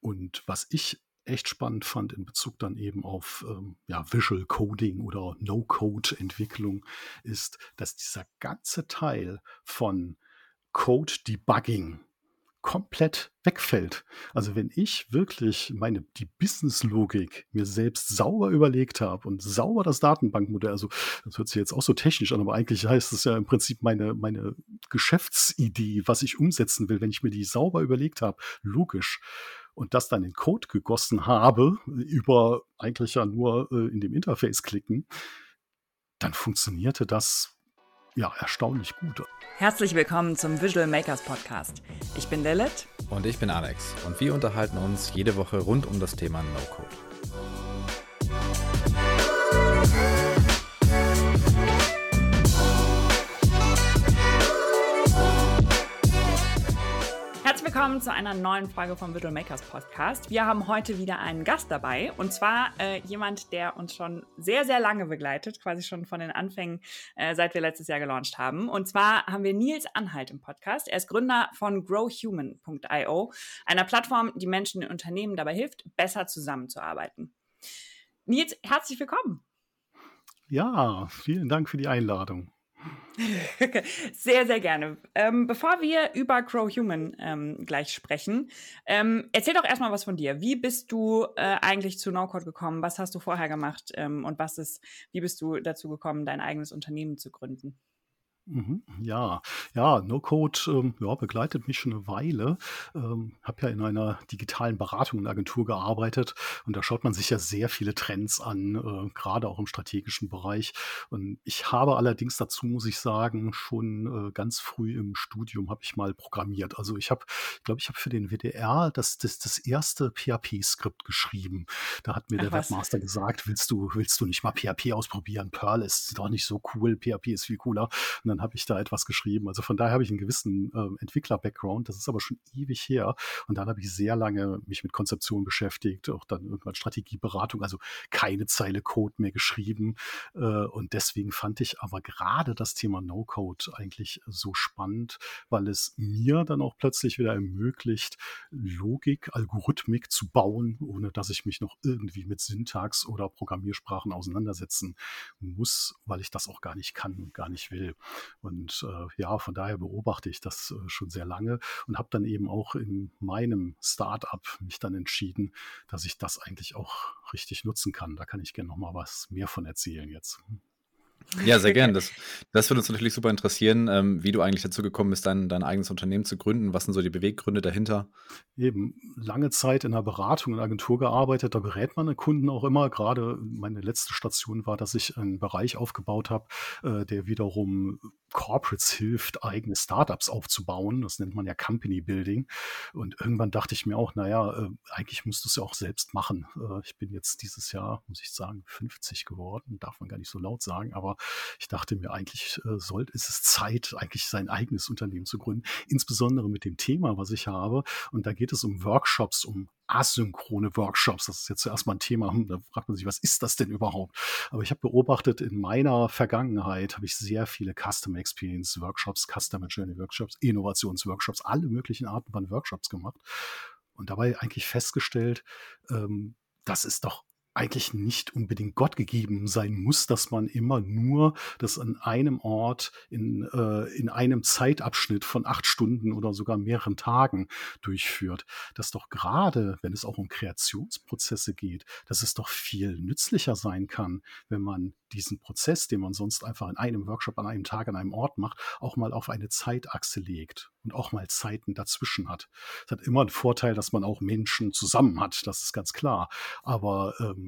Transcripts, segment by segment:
Und was ich echt spannend fand in Bezug dann eben auf ähm, ja, Visual Coding oder No-Code-Entwicklung, ist, dass dieser ganze Teil von Code Debugging komplett wegfällt. Also wenn ich wirklich meine die Business-Logik mir selbst sauber überlegt habe und sauber das Datenbankmodell, also das hört sich jetzt auch so technisch an, aber eigentlich heißt es ja im Prinzip meine meine Geschäftsidee, was ich umsetzen will, wenn ich mir die sauber überlegt habe, logisch und das dann in Code gegossen habe über eigentlich ja nur äh, in dem Interface klicken, dann funktionierte das ja, erstaunlich gut. Herzlich willkommen zum Visual Makers Podcast. Ich bin Lilith. Und ich bin Alex. Und wir unterhalten uns jede Woche rund um das Thema No-Code. Willkommen zu einer neuen Folge vom Visual Makers Podcast. Wir haben heute wieder einen Gast dabei und zwar äh, jemand, der uns schon sehr, sehr lange begleitet, quasi schon von den Anfängen, äh, seit wir letztes Jahr gelauncht haben. Und zwar haben wir Nils Anhalt im Podcast. Er ist Gründer von growhuman.io, einer Plattform, die Menschen in Unternehmen dabei hilft, besser zusammenzuarbeiten. Nils, herzlich willkommen. Ja, vielen Dank für die Einladung. sehr, sehr gerne. Ähm, bevor wir über Crow Human ähm, gleich sprechen, ähm, erzähl doch erstmal was von dir. Wie bist du äh, eigentlich zu NoCode gekommen? Was hast du vorher gemacht? Ähm, und was ist, wie bist du dazu gekommen, dein eigenes Unternehmen zu gründen? Mhm, ja, ja, No-Code ähm, ja, begleitet mich schon eine Weile. Ähm, habe ja in einer digitalen Beratung und Agentur gearbeitet und da schaut man sich ja sehr viele Trends an, äh, gerade auch im strategischen Bereich. Und ich habe allerdings dazu, muss ich sagen, schon äh, ganz früh im Studium habe ich mal programmiert. Also ich habe, ich glaube, ich habe für den WDR das, das, das erste PHP-Skript geschrieben. Da hat mir Ach, der was? Webmaster gesagt, willst du, willst du nicht mal PHP ausprobieren? Perl ist doch nicht so cool, PHP ist viel cooler. Und dann dann habe ich da etwas geschrieben. Also von daher habe ich einen gewissen äh, Entwickler-Background. Das ist aber schon ewig her. Und dann habe ich sehr lange mich mit Konzeption beschäftigt, auch dann irgendwann Strategieberatung, also keine Zeile Code mehr geschrieben. Äh, und deswegen fand ich aber gerade das Thema No-Code eigentlich so spannend, weil es mir dann auch plötzlich wieder ermöglicht, Logik, Algorithmik zu bauen, ohne dass ich mich noch irgendwie mit Syntax oder Programmiersprachen auseinandersetzen muss, weil ich das auch gar nicht kann und gar nicht will. Und äh, ja, von daher beobachte ich das äh, schon sehr lange und habe dann eben auch in meinem Startup mich dann entschieden, dass ich das eigentlich auch richtig nutzen kann. Da kann ich gerne noch mal was mehr von erzählen jetzt. Ja, sehr gern. Das, das würde uns natürlich super interessieren, ähm, wie du eigentlich dazu gekommen bist, dein, dein eigenes Unternehmen zu gründen. Was sind so die Beweggründe dahinter? Eben lange Zeit in der Beratung und Agentur gearbeitet. Da berät man den Kunden auch immer. Gerade meine letzte Station war, dass ich einen Bereich aufgebaut habe, äh, der wiederum Corporates hilft, eigene Startups aufzubauen. Das nennt man ja Company Building. Und irgendwann dachte ich mir auch, naja, äh, eigentlich musst du es ja auch selbst machen. Äh, ich bin jetzt dieses Jahr, muss ich sagen, 50 geworden. Darf man gar nicht so laut sagen. Aber ich dachte mir, eigentlich äh, sollte, ist es Zeit, eigentlich sein eigenes Unternehmen zu gründen. Insbesondere mit dem Thema, was ich habe. Und da geht es um Workshops, um asynchrone Workshops. Das ist jetzt zuerst mal ein Thema. Hm, da fragt man sich, was ist das denn überhaupt? Aber ich habe beobachtet, in meiner Vergangenheit habe ich sehr viele Customer Experience Workshops, Customer Journey Workshops, Innovationsworkshops, alle möglichen Arten von Workshops gemacht. Und dabei eigentlich festgestellt, ähm, das ist doch eigentlich nicht unbedingt Gott gegeben sein muss, dass man immer nur das an einem Ort in, äh, in einem Zeitabschnitt von acht Stunden oder sogar mehreren Tagen durchführt. Dass doch gerade, wenn es auch um Kreationsprozesse geht, dass es doch viel nützlicher sein kann, wenn man diesen Prozess, den man sonst einfach in einem Workshop an einem Tag an einem Ort macht, auch mal auf eine Zeitachse legt und auch mal Zeiten dazwischen hat. Es hat immer einen Vorteil, dass man auch Menschen zusammen hat, das ist ganz klar. Aber ähm,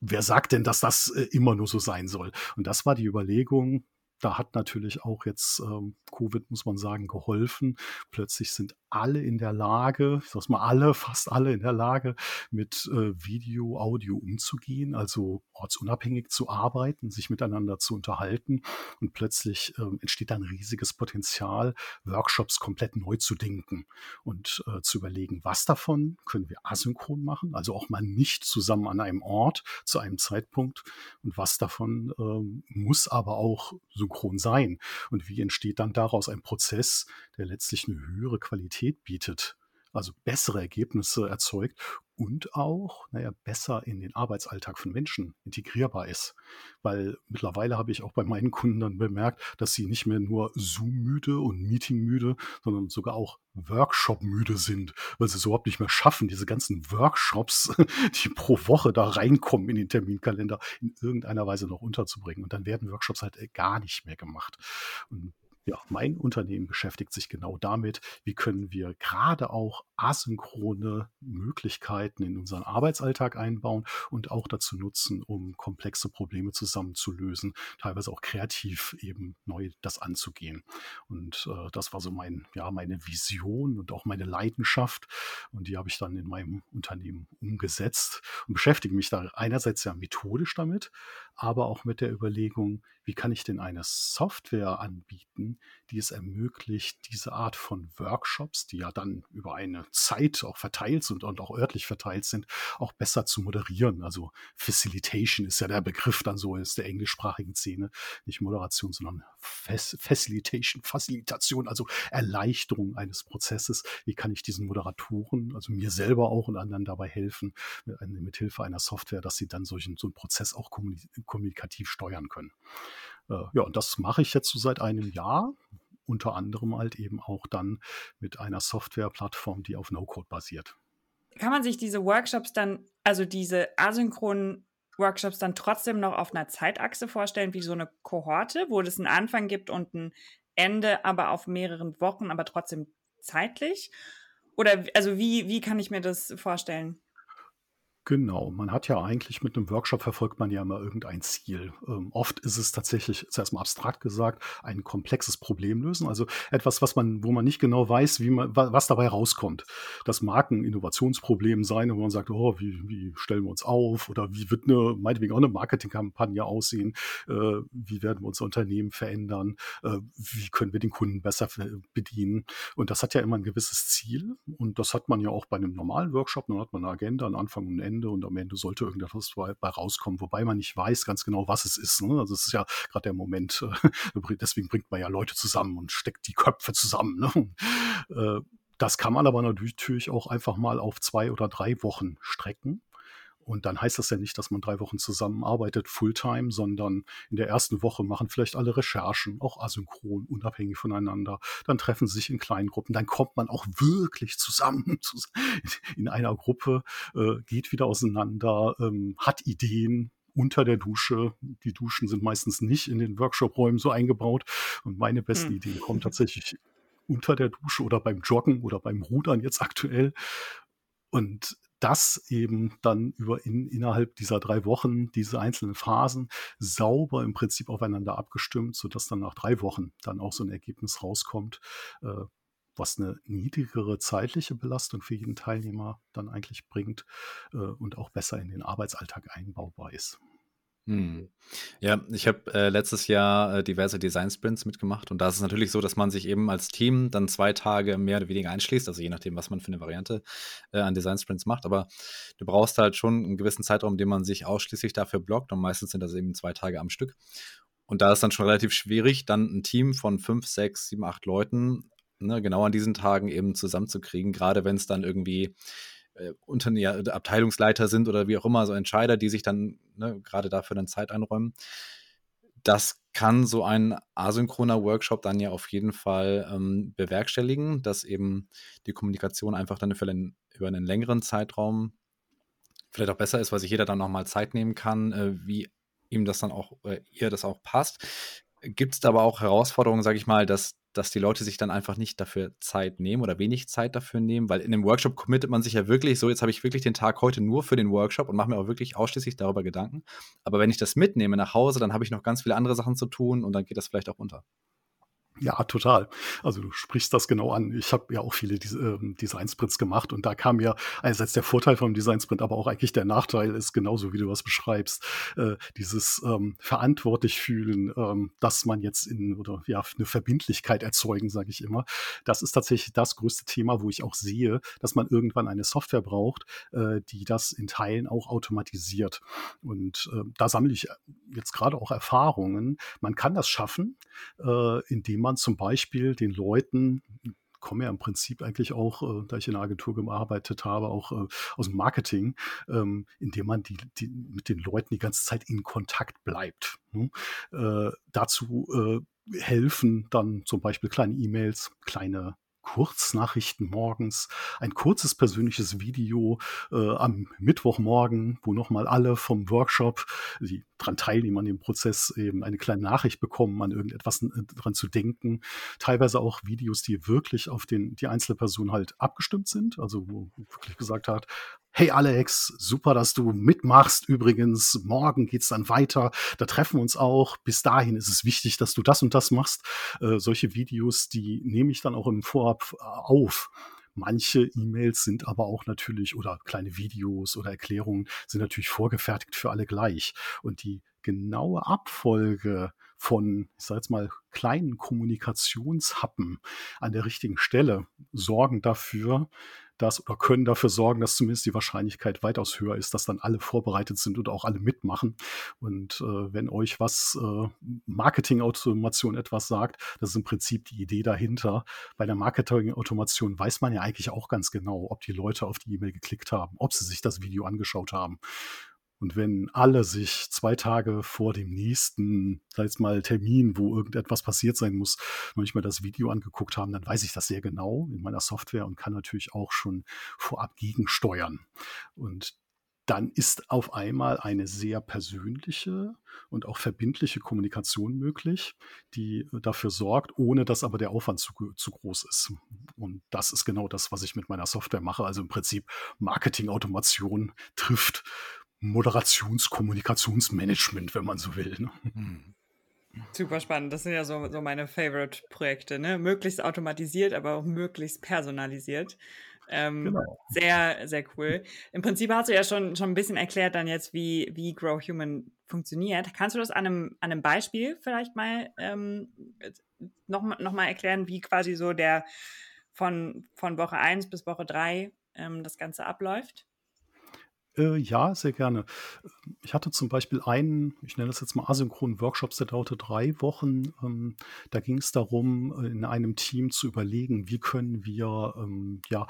wer sagt denn, dass das äh, immer nur so sein soll? Und das war die Überlegung, da hat natürlich auch jetzt ähm, Covid, muss man sagen, geholfen. Plötzlich sind alle in der Lage, ich sag's mal alle, fast alle in der Lage, mit äh, Video, Audio umzugehen, also ortsunabhängig zu arbeiten, sich miteinander zu unterhalten. Und plötzlich ähm, entsteht ein riesiges Potenzial, Workshops komplett neu zu denken und äh, zu überlegen, was davon können wir asynchron machen, also auch mal nicht zusammen an einem Ort zu einem Zeitpunkt und was davon ähm, muss aber auch synchron sein. Und wie entsteht dann daraus ein Prozess, der letztlich eine höhere Qualität bietet also bessere Ergebnisse erzeugt und auch, naja, besser in den Arbeitsalltag von Menschen integrierbar ist. Weil mittlerweile habe ich auch bei meinen Kunden dann bemerkt, dass sie nicht mehr nur Zoom-müde und Meeting-müde, sondern sogar auch Workshop-müde sind, weil sie es überhaupt nicht mehr schaffen, diese ganzen Workshops, die pro Woche da reinkommen in den Terminkalender, in irgendeiner Weise noch unterzubringen. Und dann werden Workshops halt gar nicht mehr gemacht. Und ja, mein Unternehmen beschäftigt sich genau damit, wie können wir gerade auch asynchrone Möglichkeiten in unseren Arbeitsalltag einbauen und auch dazu nutzen, um komplexe Probleme zusammenzulösen, teilweise auch kreativ eben neu das anzugehen. Und äh, das war so mein, ja, meine Vision und auch meine Leidenschaft. Und die habe ich dann in meinem Unternehmen umgesetzt und beschäftige mich da einerseits ja methodisch damit, aber auch mit der Überlegung, wie kann ich denn eine Software anbieten, die es ermöglicht, diese Art von Workshops, die ja dann über eine Zeit auch verteilt sind und auch örtlich verteilt sind, auch besser zu moderieren. Also Facilitation ist ja der Begriff dann so ist der englischsprachigen Szene, nicht Moderation, sondern Facilitation, Facilitation, also Erleichterung eines Prozesses. Wie kann ich diesen Moderatoren, also mir selber auch und anderen dabei helfen, mit, mit Hilfe einer Software, dass sie dann solchen, so einen Prozess auch kommunikativ steuern können. Äh, ja, und das mache ich jetzt so seit einem Jahr. Unter anderem halt eben auch dann mit einer Softwareplattform, die auf No-Code basiert. Kann man sich diese Workshops dann, also diese asynchronen Workshops dann trotzdem noch auf einer Zeitachse vorstellen, wie so eine Kohorte, wo es einen Anfang gibt und ein Ende, aber auf mehreren Wochen, aber trotzdem zeitlich? Oder also wie, wie kann ich mir das vorstellen? Genau, man hat ja eigentlich mit einem Workshop verfolgt man ja immer irgendein Ziel. Ähm, oft ist es tatsächlich, zuerst mal abstrakt gesagt, ein komplexes Problem lösen, also etwas, was man, wo man nicht genau weiß, wie man, was dabei rauskommt. Das mag ein Innovationsproblem sein, wo man sagt, oh, wie, wie stellen wir uns auf oder wie wird eine, meinetwegen auch eine Marketingkampagne aussehen, äh, wie werden wir unser Unternehmen verändern, äh, wie können wir den Kunden besser bedienen. Und das hat ja immer ein gewisses Ziel und das hat man ja auch bei einem normalen Workshop, dann hat man eine Agenda, einen Anfang und ein Ende und am Ende sollte irgendetwas bei rauskommen, wobei man nicht weiß ganz genau, was es ist. Ne? Also es ist ja gerade der Moment, äh, deswegen bringt man ja Leute zusammen und steckt die Köpfe zusammen. Ne? Äh, das kann man aber natürlich auch einfach mal auf zwei oder drei Wochen strecken. Und dann heißt das ja nicht, dass man drei Wochen zusammenarbeitet, Fulltime, sondern in der ersten Woche machen vielleicht alle Recherchen, auch asynchron, unabhängig voneinander. Dann treffen sie sich in kleinen Gruppen. Dann kommt man auch wirklich zusammen in einer Gruppe, äh, geht wieder auseinander, ähm, hat Ideen, unter der Dusche. Die Duschen sind meistens nicht in den Workshop-Räumen so eingebaut. Und meine besten hm. Ideen kommen tatsächlich unter der Dusche oder beim Joggen oder beim Rudern jetzt aktuell. Und das eben dann über in, innerhalb dieser drei Wochen diese einzelnen Phasen sauber im Prinzip aufeinander abgestimmt, sodass dann nach drei Wochen dann auch so ein Ergebnis rauskommt, äh, was eine niedrigere zeitliche Belastung für jeden Teilnehmer dann eigentlich bringt äh, und auch besser in den Arbeitsalltag einbaubar ist. Hm. Ja, ich habe äh, letztes Jahr äh, diverse Design-Sprints mitgemacht und da ist es natürlich so, dass man sich eben als Team dann zwei Tage mehr oder weniger einschließt, also je nachdem, was man für eine Variante äh, an Design-Sprints macht, aber du brauchst halt schon einen gewissen Zeitraum, den man sich ausschließlich dafür blockt und meistens sind das eben zwei Tage am Stück. Und da ist dann schon relativ schwierig, dann ein Team von fünf, sechs, sieben, acht Leuten ne, genau an diesen Tagen eben zusammenzukriegen, gerade wenn es dann irgendwie äh, unter, ja, Abteilungsleiter sind oder wie auch immer, so Entscheider, die sich dann ne, gerade dafür dann Zeit einräumen. Das kann so ein asynchroner Workshop dann ja auf jeden Fall ähm, bewerkstelligen, dass eben die Kommunikation einfach dann für einen, über einen längeren Zeitraum vielleicht auch besser ist, weil sich jeder dann nochmal Zeit nehmen kann, äh, wie ihm das dann auch, äh, ihr das auch passt. Gibt es da aber auch Herausforderungen, sage ich mal, dass dass die Leute sich dann einfach nicht dafür Zeit nehmen oder wenig Zeit dafür nehmen, weil in dem Workshop committet man sich ja wirklich so, jetzt habe ich wirklich den Tag heute nur für den Workshop und mache mir auch wirklich ausschließlich darüber Gedanken. Aber wenn ich das mitnehme nach Hause, dann habe ich noch ganz viele andere Sachen zu tun und dann geht das vielleicht auch unter. Ja, total. Also du sprichst das genau an. Ich habe ja auch viele ähm, Design-Sprints gemacht und da kam ja einerseits der Vorteil vom Design-Sprint, aber auch eigentlich der Nachteil ist genauso, wie du was beschreibst. Äh, dieses ähm, verantwortlich fühlen, ähm, dass man jetzt in oder ja eine Verbindlichkeit erzeugen, sage ich immer. Das ist tatsächlich das größte Thema, wo ich auch sehe, dass man irgendwann eine Software braucht, äh, die das in Teilen auch automatisiert. Und äh, da sammle ich jetzt gerade auch Erfahrungen. Man kann das schaffen, äh, indem man man zum Beispiel den Leuten komme ja im Prinzip eigentlich auch, äh, da ich in einer Agentur gearbeitet habe, auch äh, aus dem Marketing, ähm, indem man die, die, mit den Leuten die ganze Zeit in Kontakt bleibt. Ne? Äh, dazu äh, helfen dann zum Beispiel kleine E-Mails, kleine Kurznachrichten morgens, ein kurzes persönliches Video äh, am Mittwochmorgen, wo nochmal alle vom Workshop, die daran teilnehmen an dem Prozess, eben eine kleine Nachricht bekommen, an irgendetwas äh, dran zu denken. Teilweise auch Videos, die wirklich auf den, die einzelne Person halt abgestimmt sind, also wo wirklich gesagt hat, Hey Alex, super, dass du mitmachst. Übrigens, morgen geht's dann weiter. Da treffen wir uns auch. Bis dahin ist es wichtig, dass du das und das machst. Äh, solche Videos, die nehme ich dann auch im Vorab äh, auf. Manche E-Mails sind aber auch natürlich, oder kleine Videos oder Erklärungen sind natürlich vorgefertigt für alle gleich. Und die genaue Abfolge von, ich sage jetzt mal, kleinen Kommunikationshappen an der richtigen Stelle sorgen dafür, dass oder können dafür sorgen, dass zumindest die Wahrscheinlichkeit weitaus höher ist, dass dann alle vorbereitet sind und auch alle mitmachen. Und äh, wenn euch was äh, Marketing-Automation etwas sagt, das ist im Prinzip die Idee dahinter. Bei der Marketing-Automation weiß man ja eigentlich auch ganz genau, ob die Leute auf die E-Mail geklickt haben, ob sie sich das Video angeschaut haben. Und wenn alle sich zwei Tage vor dem nächsten, sag jetzt mal, Termin, wo irgendetwas passiert sein muss, noch nicht mal das Video angeguckt haben, dann weiß ich das sehr genau in meiner Software und kann natürlich auch schon vorab gegensteuern. Und dann ist auf einmal eine sehr persönliche und auch verbindliche Kommunikation möglich, die dafür sorgt, ohne dass aber der Aufwand zu, zu groß ist. Und das ist genau das, was ich mit meiner Software mache. Also im Prinzip Marketing-Automation trifft Moderations-Kommunikationsmanagement, wenn man so will. Ne? Hm. Super spannend. Das sind ja so, so meine Favorite-Projekte. Ne? Möglichst automatisiert, aber auch möglichst personalisiert. Ähm, genau. Sehr, sehr cool. Im Prinzip hast du ja schon, schon ein bisschen erklärt dann jetzt, wie, wie Grow Human funktioniert. Kannst du das an einem, an einem Beispiel vielleicht mal ähm, noch, noch mal erklären, wie quasi so der von, von Woche 1 bis Woche 3 ähm, das Ganze abläuft? Äh, ja, sehr gerne. Ich hatte zum Beispiel einen, ich nenne das jetzt mal asynchronen Workshops, der dauerte drei Wochen. Ähm, da ging es darum, äh, in einem Team zu überlegen, wie können wir ähm, ja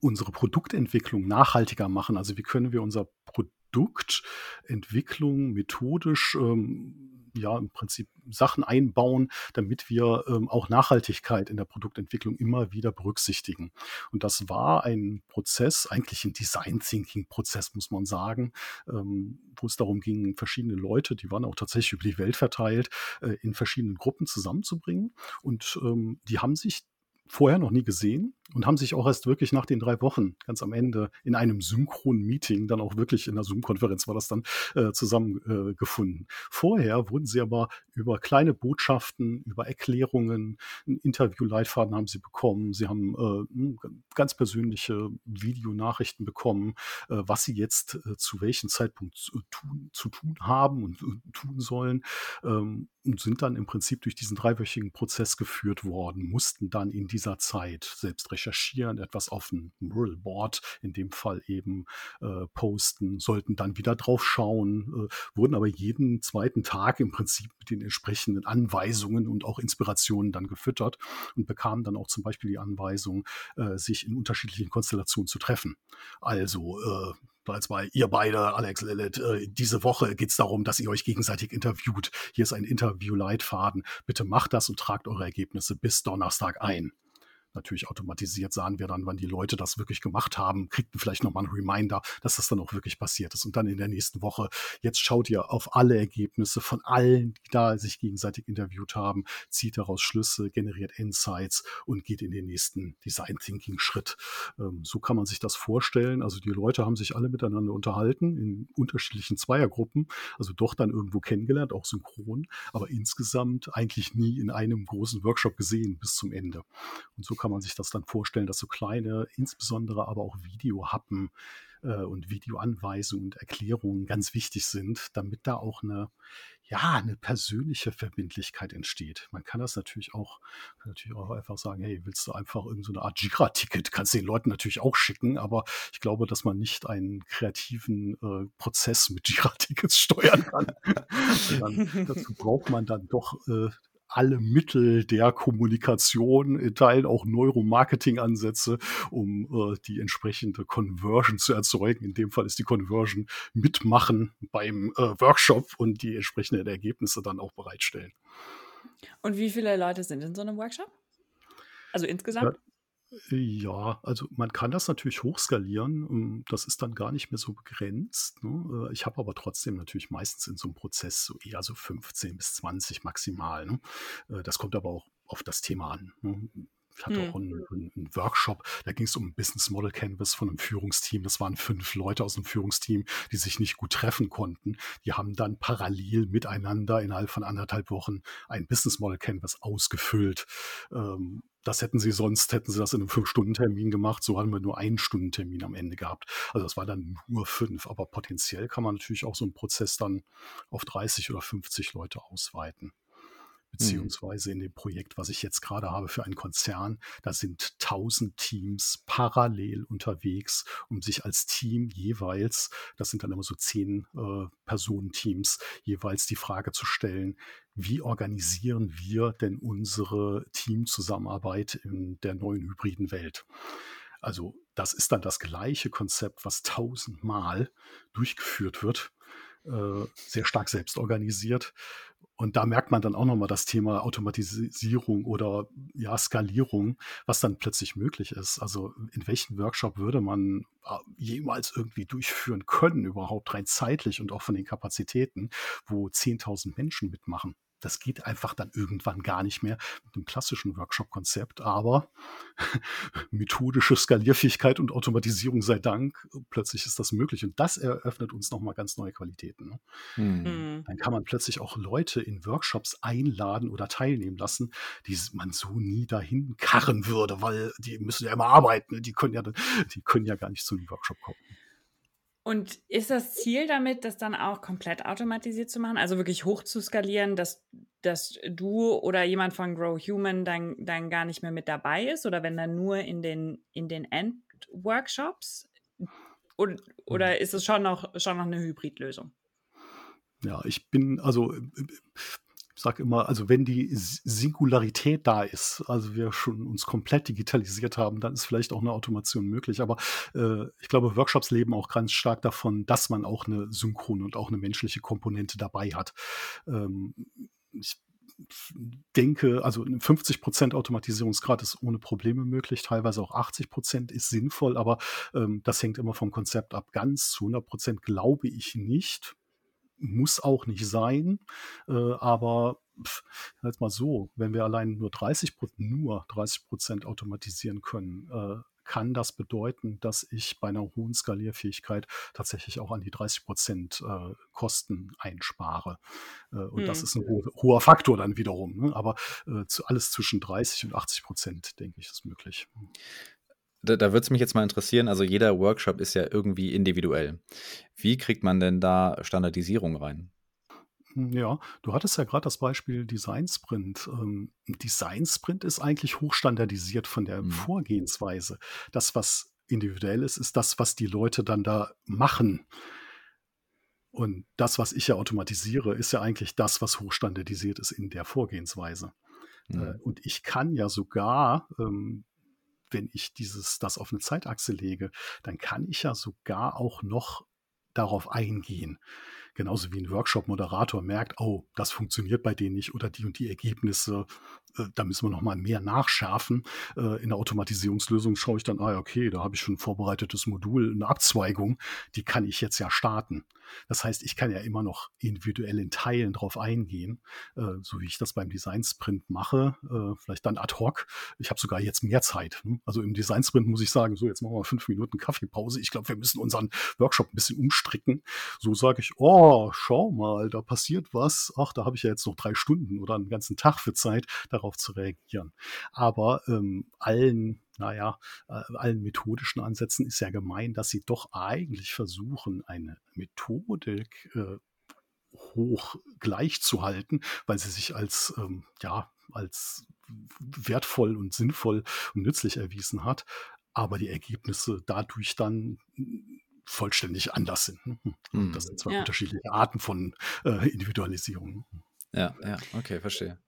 unsere Produktentwicklung nachhaltiger machen. Also wie können wir unser Produktentwicklung methodisch ähm, ja im Prinzip Sachen einbauen, damit wir ähm, auch Nachhaltigkeit in der Produktentwicklung immer wieder berücksichtigen. Und das war ein Prozess, eigentlich ein Design Thinking Prozess, muss man sagen, ähm, wo es darum ging, verschiedene Leute, die waren auch tatsächlich über die Welt verteilt, äh, in verschiedenen Gruppen zusammenzubringen. Und ähm, die haben sich vorher noch nie gesehen und haben sich auch erst wirklich nach den drei Wochen ganz am Ende in einem synchronen Meeting, dann auch wirklich in einer Zoom-Konferenz war das dann äh, zusammengefunden. Äh, Vorher wurden sie aber über kleine Botschaften, über Erklärungen, ein Interview-Leitfaden haben sie bekommen, sie haben äh, hm, ganz persönliche Videonachrichten bekommen, äh, was sie jetzt äh, zu welchem Zeitpunkt zu tun, zu tun haben und äh, tun sollen. Ähm, und sind dann im Prinzip durch diesen dreiwöchigen Prozess geführt worden, mussten dann in dieser Zeit selbst recherchieren, etwas auf ein Mural Board in dem Fall eben äh, posten, sollten dann wieder drauf schauen, äh, wurden aber jeden zweiten Tag im Prinzip mit den entsprechenden Anweisungen und auch Inspirationen dann gefüttert und bekamen dann auch zum Beispiel die Anweisung, äh, sich in unterschiedlichen Konstellationen zu treffen. Also äh, als bei ihr beide, Alex Lilith, äh, diese Woche geht es darum, dass ihr euch gegenseitig interviewt. Hier ist ein Interview-Leitfaden. Bitte macht das und tragt eure Ergebnisse bis Donnerstag ein natürlich automatisiert sahen wir dann, wann die Leute das wirklich gemacht haben, kriegten vielleicht nochmal einen Reminder, dass das dann auch wirklich passiert ist. Und dann in der nächsten Woche, jetzt schaut ihr auf alle Ergebnisse von allen, die da sich gegenseitig interviewt haben, zieht daraus Schlüsse, generiert Insights und geht in den nächsten Design Thinking Schritt. Ähm, so kann man sich das vorstellen. Also die Leute haben sich alle miteinander unterhalten in unterschiedlichen Zweiergruppen, also doch dann irgendwo kennengelernt, auch synchron, aber insgesamt eigentlich nie in einem großen Workshop gesehen bis zum Ende. Und so kann kann man sich das dann vorstellen, dass so kleine, insbesondere aber auch Videohappen äh, und Videoanweisungen und Erklärungen ganz wichtig sind, damit da auch eine, ja, eine persönliche Verbindlichkeit entsteht. Man kann das natürlich auch, natürlich auch einfach sagen, hey, willst du einfach irgendeine so Art Jira-Ticket, kannst den Leuten natürlich auch schicken, aber ich glaube, dass man nicht einen kreativen äh, Prozess mit Jira-Tickets steuern kann. dann, dazu braucht man dann doch äh, alle Mittel der Kommunikation, in Teilen auch Neuromarketing-Ansätze, um äh, die entsprechende Conversion zu erzeugen. In dem Fall ist die Conversion mitmachen beim äh, Workshop und die entsprechenden Ergebnisse dann auch bereitstellen. Und wie viele Leute sind in so einem Workshop? Also insgesamt? Ja, also man kann das natürlich hochskalieren. Ähm, das ist dann gar nicht mehr so begrenzt. Ne? Äh, ich habe aber trotzdem natürlich meistens in so einem Prozess so eher so 15 bis 20 maximal. Ne? Äh, das kommt aber auch auf das Thema an. Ne? Ich hatte hm. auch einen, einen, Workshop, da ging es um ein Business Model Canvas von einem Führungsteam. Das waren fünf Leute aus dem Führungsteam, die sich nicht gut treffen konnten. Die haben dann parallel miteinander innerhalb von anderthalb Wochen ein Business Model Canvas ausgefüllt. Ähm, das hätten sie sonst, hätten sie das in einem Fünf-Stunden-Termin gemacht. So haben wir nur einen Stundentermin am Ende gehabt. Also das war dann nur fünf. Aber potenziell kann man natürlich auch so einen Prozess dann auf 30 oder 50 Leute ausweiten. Mhm. beziehungsweise in dem Projekt, was ich jetzt gerade habe für einen Konzern, da sind 1000 Teams parallel unterwegs, um sich als Team jeweils, das sind dann immer so zehn äh, Personenteams, jeweils die Frage zu stellen, wie organisieren wir denn unsere Teamzusammenarbeit in der neuen hybriden Welt? Also das ist dann das gleiche Konzept, was tausendmal durchgeführt wird, äh, sehr stark selbst organisiert. Und da merkt man dann auch nochmal das Thema Automatisierung oder ja, Skalierung, was dann plötzlich möglich ist. Also in welchen Workshop würde man äh, jemals irgendwie durchführen können, überhaupt rein zeitlich und auch von den Kapazitäten, wo 10.000 Menschen mitmachen? Das geht einfach dann irgendwann gar nicht mehr mit dem klassischen Workshop-Konzept. Aber methodische Skalierfähigkeit und Automatisierung sei Dank, plötzlich ist das möglich. Und das eröffnet uns nochmal ganz neue Qualitäten. Ne? Hm. Dann kann man plötzlich auch Leute in Workshops einladen oder teilnehmen lassen, die man so nie dahin karren würde, weil die müssen ja immer arbeiten. Ne? Die können ja, die können ja gar nicht zu einem Workshop kommen. Und ist das Ziel damit, das dann auch komplett automatisiert zu machen, also wirklich hoch zu skalieren, dass, dass du oder jemand von Grow Human dann, dann gar nicht mehr mit dabei ist oder wenn dann nur in den, in den End-Workshops? Oder, oder mhm. ist es schon noch, schon noch eine Hybridlösung? Ja, ich bin, also ich sage immer, also wenn die Singularität da ist, also wir schon uns komplett digitalisiert haben, dann ist vielleicht auch eine Automation möglich. Aber äh, ich glaube, Workshops leben auch ganz stark davon, dass man auch eine synchrone und auch eine menschliche Komponente dabei hat. Ähm, ich denke, also 50 Prozent Automatisierungsgrad ist ohne Probleme möglich, teilweise auch 80 Prozent ist sinnvoll, aber ähm, das hängt immer vom Konzept ab. Ganz zu 100 Prozent glaube ich nicht muss auch nicht sein, äh, aber pff, halt mal so, wenn wir allein nur 30% nur 30 Prozent automatisieren können, äh, kann das bedeuten, dass ich bei einer hohen Skalierfähigkeit tatsächlich auch an die 30 Prozent äh, Kosten einspare. Äh, und hm. das ist ein ho hoher Faktor dann wiederum. Ne? Aber äh, zu, alles zwischen 30 und 80 Prozent, denke ich, ist möglich. Da, da würde es mich jetzt mal interessieren, also jeder Workshop ist ja irgendwie individuell. Wie kriegt man denn da Standardisierung rein? Hm, ja, du hattest ja gerade das Beispiel Design Sprint. Ähm, Design Sprint ist eigentlich hochstandardisiert von der mhm. Vorgehensweise. Das, was individuell ist, ist das, was die Leute dann da machen. Und das, was ich ja automatisiere, ist ja eigentlich das, was hochstandardisiert ist in der Vorgehensweise. Mhm. Äh, und ich kann ja sogar ähm, wenn ich dieses, das auf eine Zeitachse lege, dann kann ich ja sogar auch noch darauf eingehen. Genauso wie ein Workshop-Moderator merkt, oh, das funktioniert bei denen nicht oder die und die Ergebnisse, äh, da müssen wir noch mal mehr nachschärfen. Äh, in der Automatisierungslösung schaue ich dann, ah, okay, da habe ich schon ein vorbereitetes Modul, eine Abzweigung, die kann ich jetzt ja starten. Das heißt, ich kann ja immer noch individuell in Teilen drauf eingehen, äh, so wie ich das beim Design Sprint mache, äh, vielleicht dann ad hoc. Ich habe sogar jetzt mehr Zeit. Ne? Also im Design Sprint muss ich sagen, so jetzt machen wir fünf Minuten Kaffeepause. Ich glaube, wir müssen unseren Workshop ein bisschen umstricken. So sage ich, oh, schau mal, da passiert was. Ach, da habe ich ja jetzt noch drei Stunden oder einen ganzen Tag für Zeit, darauf zu reagieren. Aber ähm, allen naja, äh, allen methodischen Ansätzen ist ja gemein, dass sie doch eigentlich versuchen, eine Methodik äh, hoch gleich zu halten, weil sie sich als, ähm, ja, als wertvoll und sinnvoll und nützlich erwiesen hat, aber die Ergebnisse dadurch dann vollständig anders sind. Ne? Hm. Das sind zwei ja. unterschiedliche Arten von äh, Individualisierung. Ja, ja, okay, verstehe.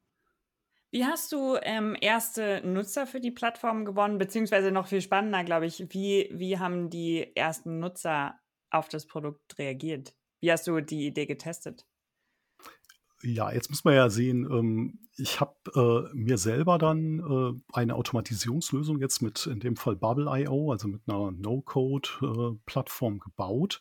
Wie hast du ähm, erste Nutzer für die Plattform gewonnen? Beziehungsweise noch viel spannender, glaube ich, wie, wie haben die ersten Nutzer auf das Produkt reagiert? Wie hast du die Idee getestet? Ja, jetzt muss man ja sehen, ähm, ich habe äh, mir selber dann äh, eine Automatisierungslösung jetzt mit, in dem Fall Bubble.io, also mit einer No-Code-Plattform äh, gebaut,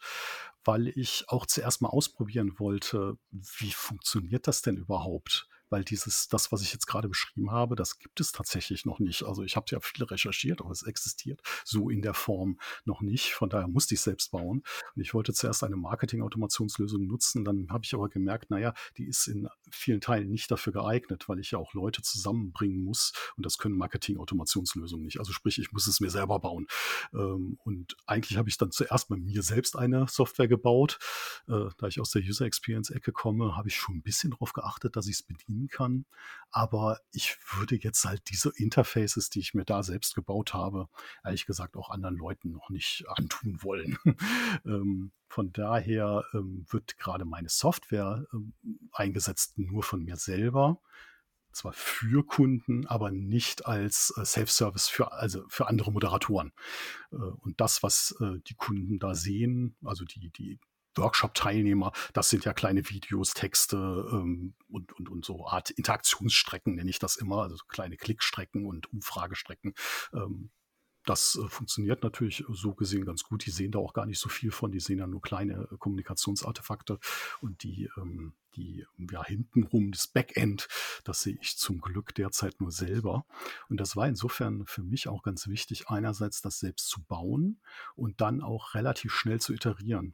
weil ich auch zuerst mal ausprobieren wollte, wie funktioniert das denn überhaupt? Weil dieses, das, was ich jetzt gerade beschrieben habe, das gibt es tatsächlich noch nicht. Also ich habe ja viel recherchiert, aber es existiert so in der Form noch nicht. Von daher musste ich selbst bauen. Und ich wollte zuerst eine Marketing-Automationslösung nutzen. Dann habe ich aber gemerkt, naja, die ist in vielen Teilen nicht dafür geeignet, weil ich ja auch Leute zusammenbringen muss. Und das können Marketing-Automationslösungen nicht. Also sprich, ich muss es mir selber bauen. Ähm, und eigentlich habe ich dann zuerst bei mir selbst eine Software gebaut. Äh, da ich aus der User Experience-Ecke komme, habe ich schon ein bisschen darauf geachtet, dass ich es bediene bedienen kann. Aber ich würde jetzt halt diese Interfaces, die ich mir da selbst gebaut habe, ehrlich gesagt auch anderen Leuten noch nicht antun wollen. ähm, von daher ähm, wird gerade meine Software ähm, eingesetzt nur von mir selber zwar für Kunden, aber nicht als äh, Self-Service für, also für andere Moderatoren. Äh, und das, was äh, die Kunden da sehen, also die, die Workshop-Teilnehmer, das sind ja kleine Videos, Texte ähm, und, und, und so Art Interaktionsstrecken, nenne ich das immer, also kleine Klickstrecken und Umfragestrecken. Ähm, das äh, funktioniert natürlich so gesehen ganz gut. Die sehen da auch gar nicht so viel von. Die sehen ja nur kleine äh, Kommunikationsartefakte und die, ähm, die ja hintenrum das Backend, das sehe ich zum Glück derzeit nur selber. Und das war insofern für mich auch ganz wichtig, einerseits das selbst zu bauen und dann auch relativ schnell zu iterieren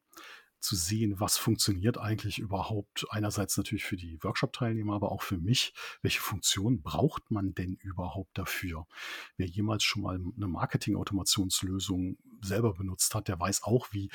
zu sehen, was funktioniert eigentlich überhaupt. Einerseits natürlich für die Workshop-Teilnehmer, aber auch für mich. Welche Funktion braucht man denn überhaupt dafür? Wer jemals schon mal eine Marketing-Automationslösung selber benutzt hat, der weiß auch, wie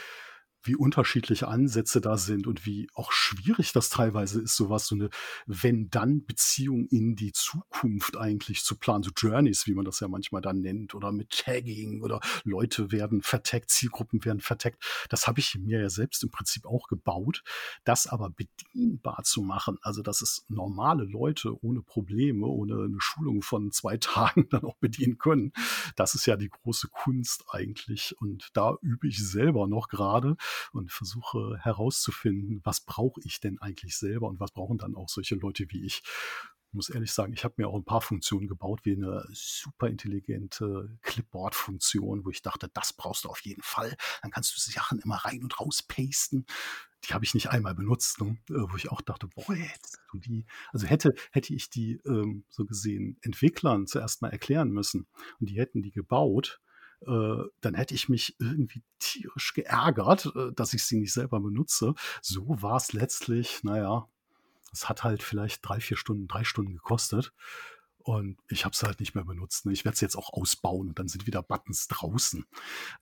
wie unterschiedliche Ansätze da sind und wie auch schwierig das teilweise ist, sowas, so eine Wenn-Dann-Beziehung in die Zukunft eigentlich zu planen, so Journeys, wie man das ja manchmal dann nennt, oder mit Tagging oder Leute werden vertaggt, Zielgruppen werden vertaggt. Das habe ich mir ja selbst im Prinzip auch gebaut. Das aber bedienbar zu machen, also dass es normale Leute ohne Probleme, ohne eine Schulung von zwei Tagen dann auch bedienen können, das ist ja die große Kunst eigentlich. Und da übe ich selber noch gerade und versuche herauszufinden, was brauche ich denn eigentlich selber und was brauchen dann auch solche Leute wie ich. Ich muss ehrlich sagen, ich habe mir auch ein paar Funktionen gebaut, wie eine super intelligente Clipboard-Funktion, wo ich dachte, das brauchst du auf jeden Fall. Dann kannst du Sachen immer rein und raus pasten. Die habe ich nicht einmal benutzt, ne? Äh, wo ich auch dachte, boah, jetzt du die. Also hätte, hätte ich die ähm, so gesehen Entwicklern zuerst mal erklären müssen und die hätten die gebaut, äh, dann hätte ich mich irgendwie tierisch geärgert, äh, dass ich sie nicht selber benutze. So war es letztlich, naja, es hat halt vielleicht drei, vier Stunden, drei Stunden gekostet. Und ich habe es halt nicht mehr benutzt. Ne? Ich werde es jetzt auch ausbauen und dann sind wieder Buttons draußen.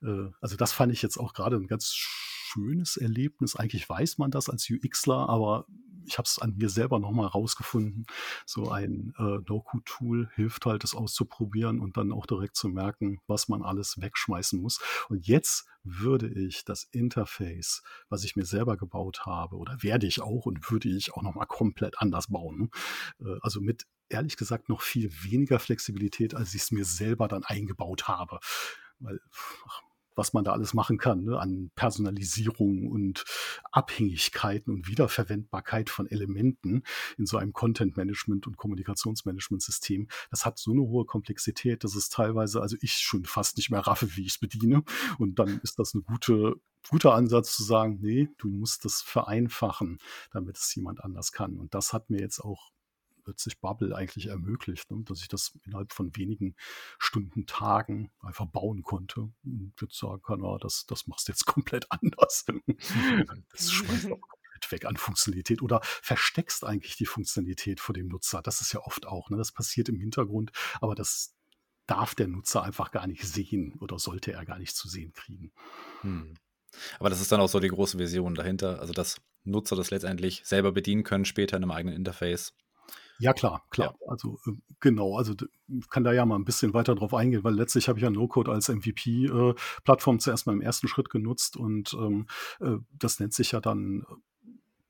Äh, also das fand ich jetzt auch gerade ein ganz schönes Erlebnis. Eigentlich weiß man das als UXler, aber ich habe es an mir selber nochmal rausgefunden. So ein äh, No-Code-Tool hilft halt, das auszuprobieren und dann auch direkt zu merken, was man alles wegschmeißen muss. Und jetzt würde ich das Interface, was ich mir selber gebaut habe, oder werde ich auch und würde ich auch nochmal komplett anders bauen. Ne? Äh, also mit ehrlich gesagt noch viel weniger Flexibilität, als ich es mir selber dann eingebaut habe. Weil ach, was man da alles machen kann, ne, an Personalisierung und Abhängigkeiten und Wiederverwendbarkeit von Elementen in so einem Content-Management und Kommunikationsmanagement-System. Das hat so eine hohe Komplexität, dass es teilweise, also ich schon fast nicht mehr raffe, wie ich es bediene. Und dann ist das eine gute, guter Ansatz zu sagen, nee, du musst das vereinfachen, damit es jemand anders kann. Und das hat mir jetzt auch plötzlich Bubble eigentlich ermöglicht, ne? dass ich das innerhalb von wenigen Stunden, Tagen einfach bauen konnte und jetzt sagen kann, ah, das, das machst du jetzt komplett anders. das schmeißt auch komplett weg an Funktionalität oder versteckst eigentlich die Funktionalität vor dem Nutzer. Das ist ja oft auch, ne? das passiert im Hintergrund, aber das darf der Nutzer einfach gar nicht sehen oder sollte er gar nicht zu sehen kriegen. Hm. Aber das ist dann auch so die große Vision dahinter, also dass Nutzer das letztendlich selber bedienen können, später in einem eigenen Interface ja, klar, klar. Ja. Also äh, genau, also ich kann da ja mal ein bisschen weiter drauf eingehen, weil letztlich habe ich ja No-Code als MVP-Plattform äh, zuerst mal im ersten Schritt genutzt und ähm, äh, das nennt sich ja dann äh,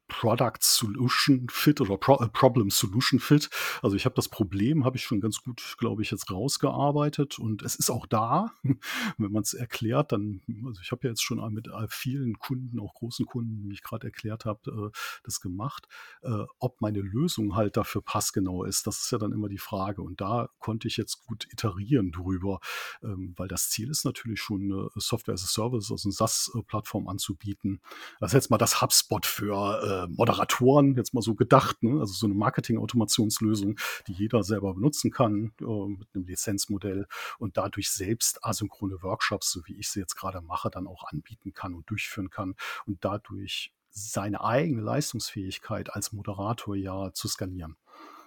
Product Solution Fit oder Pro äh, Problem Solution Fit. Also ich habe das Problem, habe ich schon ganz gut, glaube ich, jetzt rausgearbeitet und es ist auch da. Wenn man es erklärt, dann, also ich habe ja jetzt schon mit vielen Kunden, auch großen Kunden, wie ich gerade erklärt habe, äh, das gemacht. Äh, ob meine Lösung halt dafür passgenau ist, das ist ja dann immer die Frage. Und da konnte ich jetzt gut iterieren drüber, ähm, weil das Ziel ist natürlich schon eine Software as a Service, also eine SaaS-Plattform anzubieten. Das ist jetzt mal das HubSpot für äh, Moderatoren, jetzt mal so gedacht, ne? also so eine Marketing-Automationslösung, die jeder selber benutzen kann äh, mit einem Lizenzmodell und dadurch selbst asynchrone Workshops, so wie ich sie jetzt gerade mache, dann auch anbieten kann und durchführen kann und dadurch seine eigene Leistungsfähigkeit als Moderator ja zu skalieren.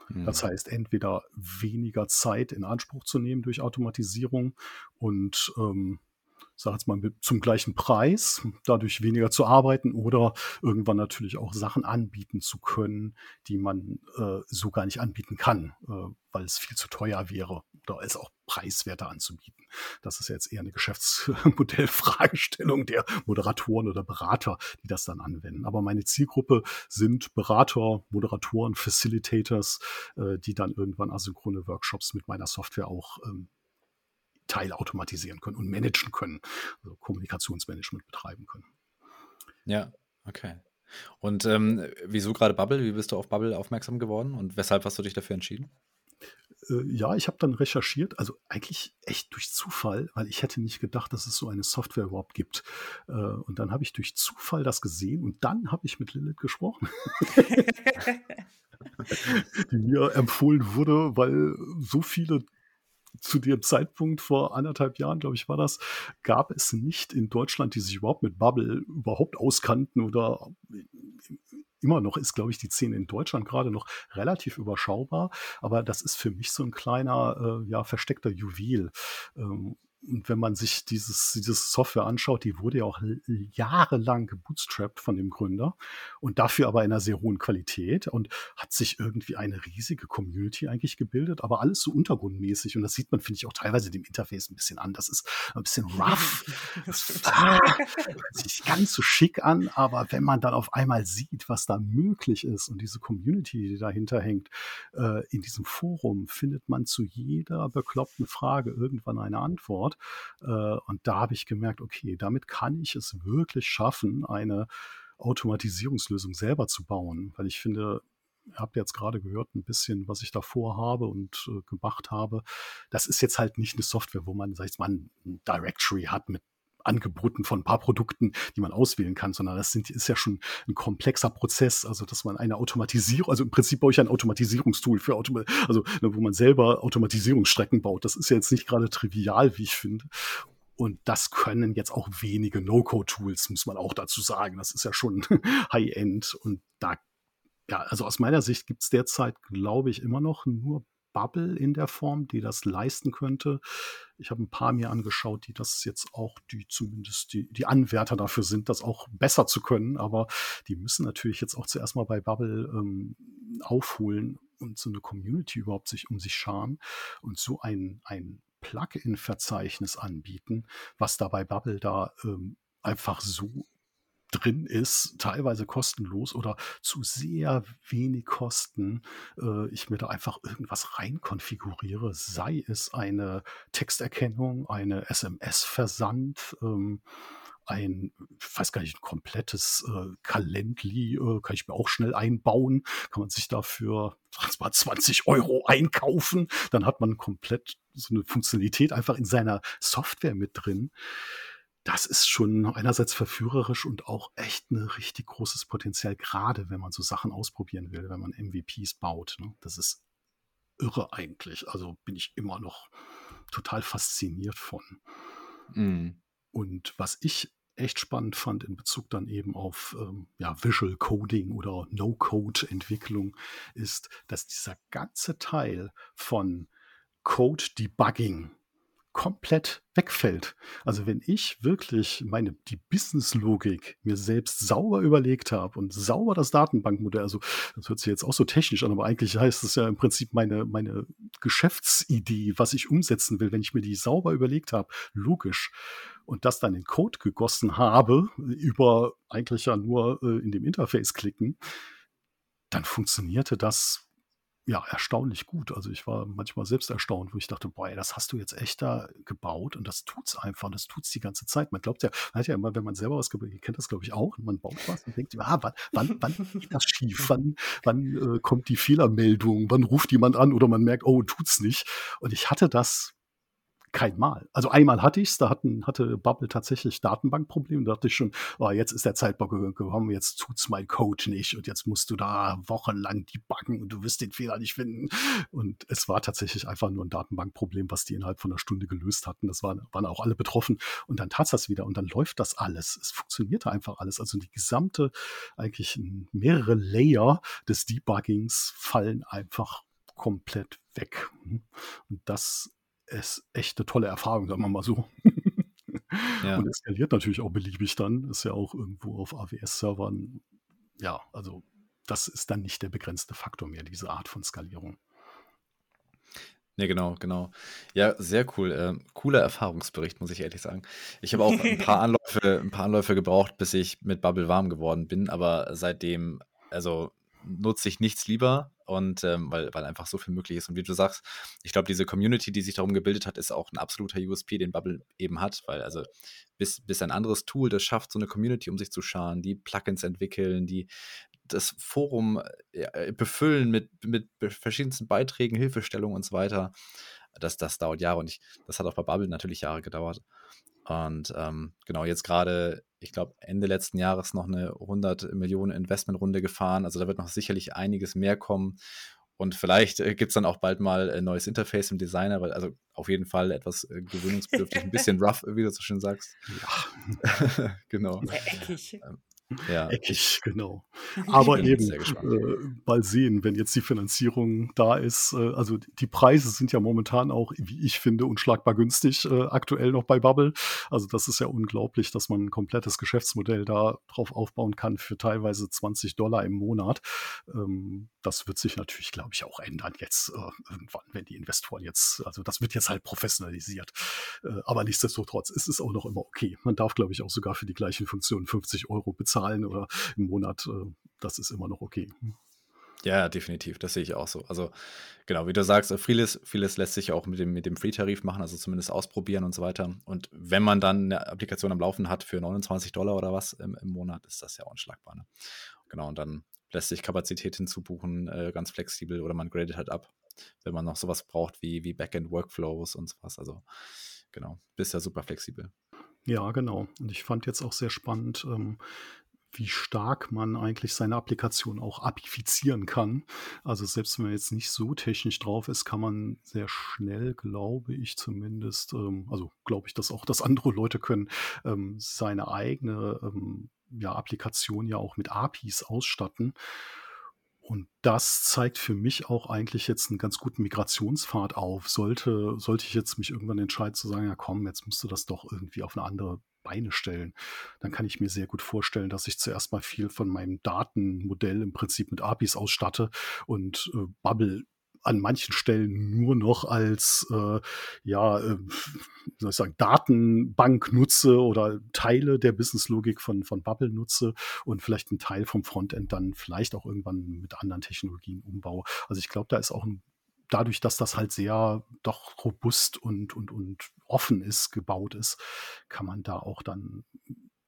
Das mhm. heißt, entweder weniger Zeit in Anspruch zu nehmen durch Automatisierung und ähm, sag jetzt mal, zum gleichen Preis, dadurch weniger zu arbeiten oder irgendwann natürlich auch Sachen anbieten zu können, die man äh, so gar nicht anbieten kann, äh, weil es viel zu teuer wäre oder es auch preiswerter anzubieten. Das ist jetzt eher eine Geschäftsmodellfragestellung der Moderatoren oder Berater, die das dann anwenden. Aber meine Zielgruppe sind Berater, Moderatoren, Facilitators, äh, die dann irgendwann asynchrone Workshops mit meiner Software auch ähm, teilautomatisieren können und managen können, also Kommunikationsmanagement betreiben können. Ja, okay. Und ähm, wieso gerade Bubble? Wie bist du auf Bubble aufmerksam geworden und weshalb hast du dich dafür entschieden? Äh, ja, ich habe dann recherchiert, also eigentlich echt durch Zufall, weil ich hätte nicht gedacht, dass es so eine Software überhaupt gibt. Äh, und dann habe ich durch Zufall das gesehen und dann habe ich mit Lilith gesprochen. die mir empfohlen wurde, weil so viele zu dem Zeitpunkt vor anderthalb Jahren, glaube ich, war das, gab es nicht in Deutschland, die sich überhaupt mit Bubble überhaupt auskannten oder immer noch ist, glaube ich, die Szene in Deutschland gerade noch relativ überschaubar. Aber das ist für mich so ein kleiner, äh, ja, versteckter Juwel. Ähm, und wenn man sich dieses, dieses Software anschaut, die wurde ja auch jahrelang gebootstrapped von dem Gründer und dafür aber in einer sehr hohen Qualität und hat sich irgendwie eine riesige Community eigentlich gebildet, aber alles so untergrundmäßig. Und das sieht man, finde ich, auch teilweise dem Interface ein bisschen an. Das ist ein bisschen rough. ah, hört sich ganz so schick an, aber wenn man dann auf einmal sieht, was da möglich ist und diese Community, die dahinter hängt, äh, in diesem Forum findet man zu jeder bekloppten Frage irgendwann eine Antwort. Ort. Äh, und da habe ich gemerkt, okay, damit kann ich es wirklich schaffen, eine Automatisierungslösung selber zu bauen, weil ich finde, ihr habt jetzt gerade gehört, ein bisschen, was ich davor habe und äh, gemacht habe. Das ist jetzt halt nicht eine Software, wo man, sag ich mal, ein Directory hat mit Angeboten von ein paar Produkten, die man auswählen kann, sondern das sind, ist ja schon ein komplexer Prozess, also dass man eine Automatisierung, also im Prinzip baue ich ein Automatisierungstool für Automa also ne, wo man selber Automatisierungsstrecken baut. Das ist ja jetzt nicht gerade trivial, wie ich finde. Und das können jetzt auch wenige No-Code-Tools, muss man auch dazu sagen. Das ist ja schon High-End. Und da, ja, also aus meiner Sicht gibt es derzeit, glaube ich, immer noch nur Bubble in der Form, die das leisten könnte. Ich habe ein paar mir angeschaut, die das jetzt auch, die zumindest die, die Anwärter dafür sind, das auch besser zu können. Aber die müssen natürlich jetzt auch zuerst mal bei Bubble ähm, aufholen und so eine Community überhaupt sich um sich scharen und so ein, ein Plugin-Verzeichnis anbieten, was da bei Bubble da ähm, einfach so drin ist, teilweise kostenlos oder zu sehr wenig Kosten, äh, ich mir da einfach irgendwas rein konfiguriere, sei es eine Texterkennung, eine SMS-Versand, ähm, ein, ich weiß gar nicht, ein komplettes äh, Calendly äh, kann ich mir auch schnell einbauen. Kann man sich dafür mal 20 Euro einkaufen. Dann hat man komplett so eine Funktionalität einfach in seiner Software mit drin das ist schon einerseits verführerisch und auch echt ein richtig großes Potenzial, gerade wenn man so Sachen ausprobieren will, wenn man MVPs baut. Ne? Das ist irre eigentlich. Also bin ich immer noch total fasziniert von. Mhm. Und was ich echt spannend fand in Bezug dann eben auf ähm, ja, Visual Coding oder No-Code-Entwicklung, ist, dass dieser ganze Teil von Code Debugging komplett wegfällt. Also wenn ich wirklich meine die Business-Logik mir selbst sauber überlegt habe und sauber das Datenbankmodell, also das hört sich jetzt auch so technisch an, aber eigentlich heißt es ja im Prinzip meine, meine Geschäftsidee, was ich umsetzen will, wenn ich mir die sauber überlegt habe, logisch, und das dann in Code gegossen habe, über eigentlich ja nur äh, in dem Interface klicken, dann funktionierte das ja, erstaunlich gut. Also ich war manchmal selbst erstaunt, wo ich dachte, boah, das hast du jetzt echt da gebaut und das tut's einfach, das tut's die ganze Zeit. Man glaubt ja, man hat ja immer, wenn man selber was gebaut, ihr kennt das glaube ich auch, man baut was und denkt, ah, wann, wann, wann geht das schief? Wann, wann äh, kommt die Fehlermeldung? Wann ruft jemand an oder man merkt, oh, tut's nicht. Und ich hatte das kein Mal. Also einmal hatte ich es, da hatten, hatte Bubble tatsächlich Datenbankprobleme. Da dachte ich schon, oh, jetzt ist der Zeitbock gekommen, jetzt tut's mein Code nicht und jetzt musst du da wochenlang debuggen und du wirst den Fehler nicht finden. Und es war tatsächlich einfach nur ein Datenbankproblem, was die innerhalb von einer Stunde gelöst hatten. Das waren, waren auch alle betroffen. Und dann tat das wieder und dann läuft das alles. Es funktionierte einfach alles. Also die gesamte, eigentlich mehrere Layer des Debuggings fallen einfach komplett weg. Und das ist echt eine tolle Erfahrung, sagen wir mal so. Ja. Und skaliert natürlich auch beliebig dann. Ist ja auch irgendwo auf AWS-Servern. Ja, also das ist dann nicht der begrenzte Faktor mehr, diese Art von Skalierung. Ne, genau, genau. Ja, sehr cool. Äh, cooler Erfahrungsbericht, muss ich ehrlich sagen. Ich habe auch ein paar Anläufe, ein paar Anläufe gebraucht, bis ich mit Bubble warm geworden bin, aber seitdem, also nutze ich nichts lieber und ähm, weil, weil einfach so viel möglich ist. Und wie du sagst, ich glaube, diese Community, die sich darum gebildet hat, ist auch ein absoluter USP, den Bubble eben hat, weil also bis, bis ein anderes Tool das schafft, so eine Community um sich zu scharen, die Plugins entwickeln, die das Forum ja, äh, befüllen mit, mit verschiedensten Beiträgen, Hilfestellungen und so weiter. Das, das dauert Jahre und ich, das hat auch bei Bubble natürlich Jahre gedauert. Und ähm, genau, jetzt gerade, ich glaube, Ende letzten Jahres noch eine 100 Millionen Investmentrunde gefahren. Also da wird noch sicherlich einiges mehr kommen. Und vielleicht äh, gibt es dann auch bald mal ein neues Interface im Designer, weil also auf jeden Fall etwas äh, gewöhnungsbedürftig, ein bisschen rough, wie du so schön sagst. Ja. genau. Sehr eckig. Ähm, ja. Eckig, genau. Aber eben äh, mal sehen, wenn jetzt die Finanzierung da ist. Äh, also die Preise sind ja momentan auch, wie ich finde, unschlagbar günstig äh, aktuell noch bei Bubble. Also das ist ja unglaublich, dass man ein komplettes Geschäftsmodell da drauf aufbauen kann für teilweise 20 Dollar im Monat. Ähm, das wird sich natürlich, glaube ich, auch ändern jetzt äh, irgendwann, wenn die Investoren jetzt, also das wird jetzt halt professionalisiert. Äh, aber nichtsdestotrotz ist es auch noch immer okay. Man darf, glaube ich, auch sogar für die gleichen Funktionen 50 Euro bezahlen oder im Monat. Äh, das ist immer noch okay. Ja, definitiv. Das sehe ich auch so. Also, genau, wie du sagst, vieles, vieles lässt sich auch mit dem, mit dem Free-Tarif machen, also zumindest ausprobieren und so weiter. Und wenn man dann eine Applikation am Laufen hat für 29 Dollar oder was im, im Monat, ist das ja unschlagbar. Ne? Genau, und dann lässt sich Kapazität hinzubuchen, äh, ganz flexibel oder man gradet halt ab, wenn man noch sowas braucht wie, wie Backend-Workflows und sowas. Also genau, bist ja super flexibel. Ja, genau. Und ich fand jetzt auch sehr spannend, ähm, wie stark man eigentlich seine Applikation auch apifizieren kann. Also selbst wenn man jetzt nicht so technisch drauf ist, kann man sehr schnell, glaube ich zumindest, ähm, also glaube ich, dass auch das andere Leute können, ähm, seine eigene ähm, ja, Applikation ja auch mit APIs ausstatten. Und das zeigt für mich auch eigentlich jetzt einen ganz guten Migrationspfad auf. Sollte, sollte ich jetzt mich irgendwann entscheiden zu sagen, ja komm, jetzt musst du das doch irgendwie auf eine andere Beine stellen, dann kann ich mir sehr gut vorstellen, dass ich zuerst mal viel von meinem Datenmodell im Prinzip mit APIs ausstatte und äh, Bubble an manchen Stellen nur noch als äh, ja, äh, soll ich sagen, Datenbank nutze oder Teile der Businesslogik von, von Bubble nutze und vielleicht einen Teil vom Frontend dann vielleicht auch irgendwann mit anderen Technologien umbaue. Also ich glaube, da ist auch ein dadurch, dass das halt sehr doch robust und, und, und offen ist, gebaut ist, kann man da auch dann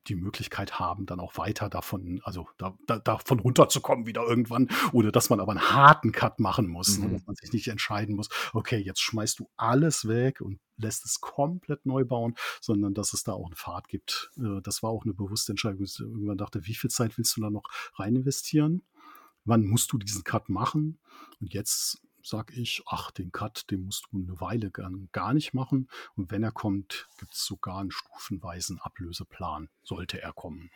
die Möglichkeit haben, dann auch weiter davon, also da, da, davon runterzukommen wieder irgendwann, ohne dass man aber einen harten Cut machen muss, ne, mhm. dass man sich nicht entscheiden muss, okay, jetzt schmeißt du alles weg und lässt es komplett neu bauen, sondern dass es da auch eine Fahrt gibt. Äh, das war auch eine bewusste Entscheidung. Ich irgendwann dachte, wie viel Zeit willst du da noch rein investieren? Wann musst du diesen Cut machen? Und jetzt sage ich, ach, den Cut, den musst du eine Weile gar nicht machen. Und wenn er kommt, gibt es sogar einen stufenweisen Ablöseplan, sollte er kommen.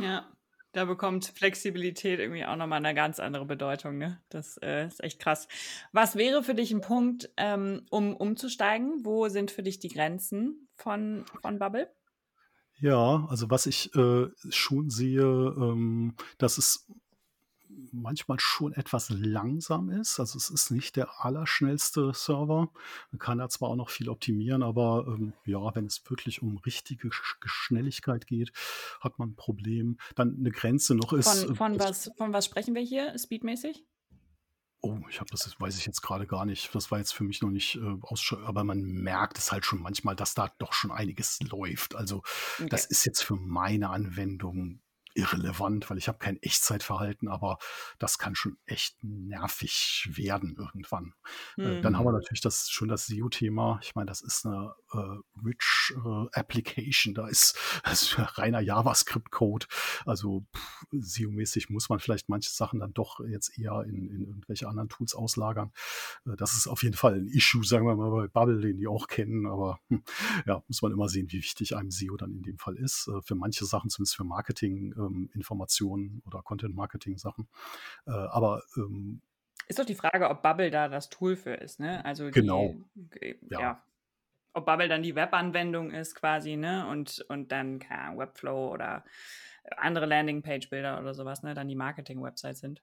Ja. Da bekommt Flexibilität irgendwie auch nochmal eine ganz andere Bedeutung. Ne? Das äh, ist echt krass. Was wäre für dich ein Punkt, ähm, um umzusteigen? Wo sind für dich die Grenzen von, von Bubble? Ja, also was ich äh, schon sehe, ähm, dass es manchmal schon etwas langsam ist. Also es ist nicht der allerschnellste Server. Man kann da zwar auch noch viel optimieren, aber ähm, ja, wenn es wirklich um richtige Schnelligkeit geht, hat man ein Problem. Dann eine Grenze noch ist. Von, von, was, von was sprechen wir hier, speedmäßig? Oh, ich habe das weiß ich jetzt gerade gar nicht. Das war jetzt für mich noch nicht äh, aussch aber man merkt es halt schon manchmal, dass da doch schon einiges läuft. Also okay. das ist jetzt für meine Anwendung irrelevant, weil ich habe kein Echtzeitverhalten, aber das kann schon echt nervig werden irgendwann. Mhm. dann haben wir hm. natürlich das schon das SEO-Thema. Ich meine, das ist eine äh, rich äh, Application, da ist, ist reiner JavaScript-Code. Also SEO-mäßig muss man vielleicht manche Sachen dann doch jetzt eher in, in irgendwelche anderen Tools auslagern. Äh, das ist auf jeden Fall ein Issue, sagen wir mal bei Bubble, den die auch kennen, aber hm, ja, muss man immer sehen, wie wichtig einem SEO dann in dem Fall ist. Äh, für manche Sachen, zumindest für Marketing, ähm, Informationen oder Content-Marketing-Sachen. Äh, aber ähm, ist doch die Frage, ob Bubble da das Tool für ist, ne? Also genau. Die, ja. ja. Ob Bubble dann die Webanwendung ist quasi, ne? Und, und dann, keine Ahnung, Webflow oder andere Landingpage-Bilder oder sowas, ne? Dann die Marketing-Websites sind.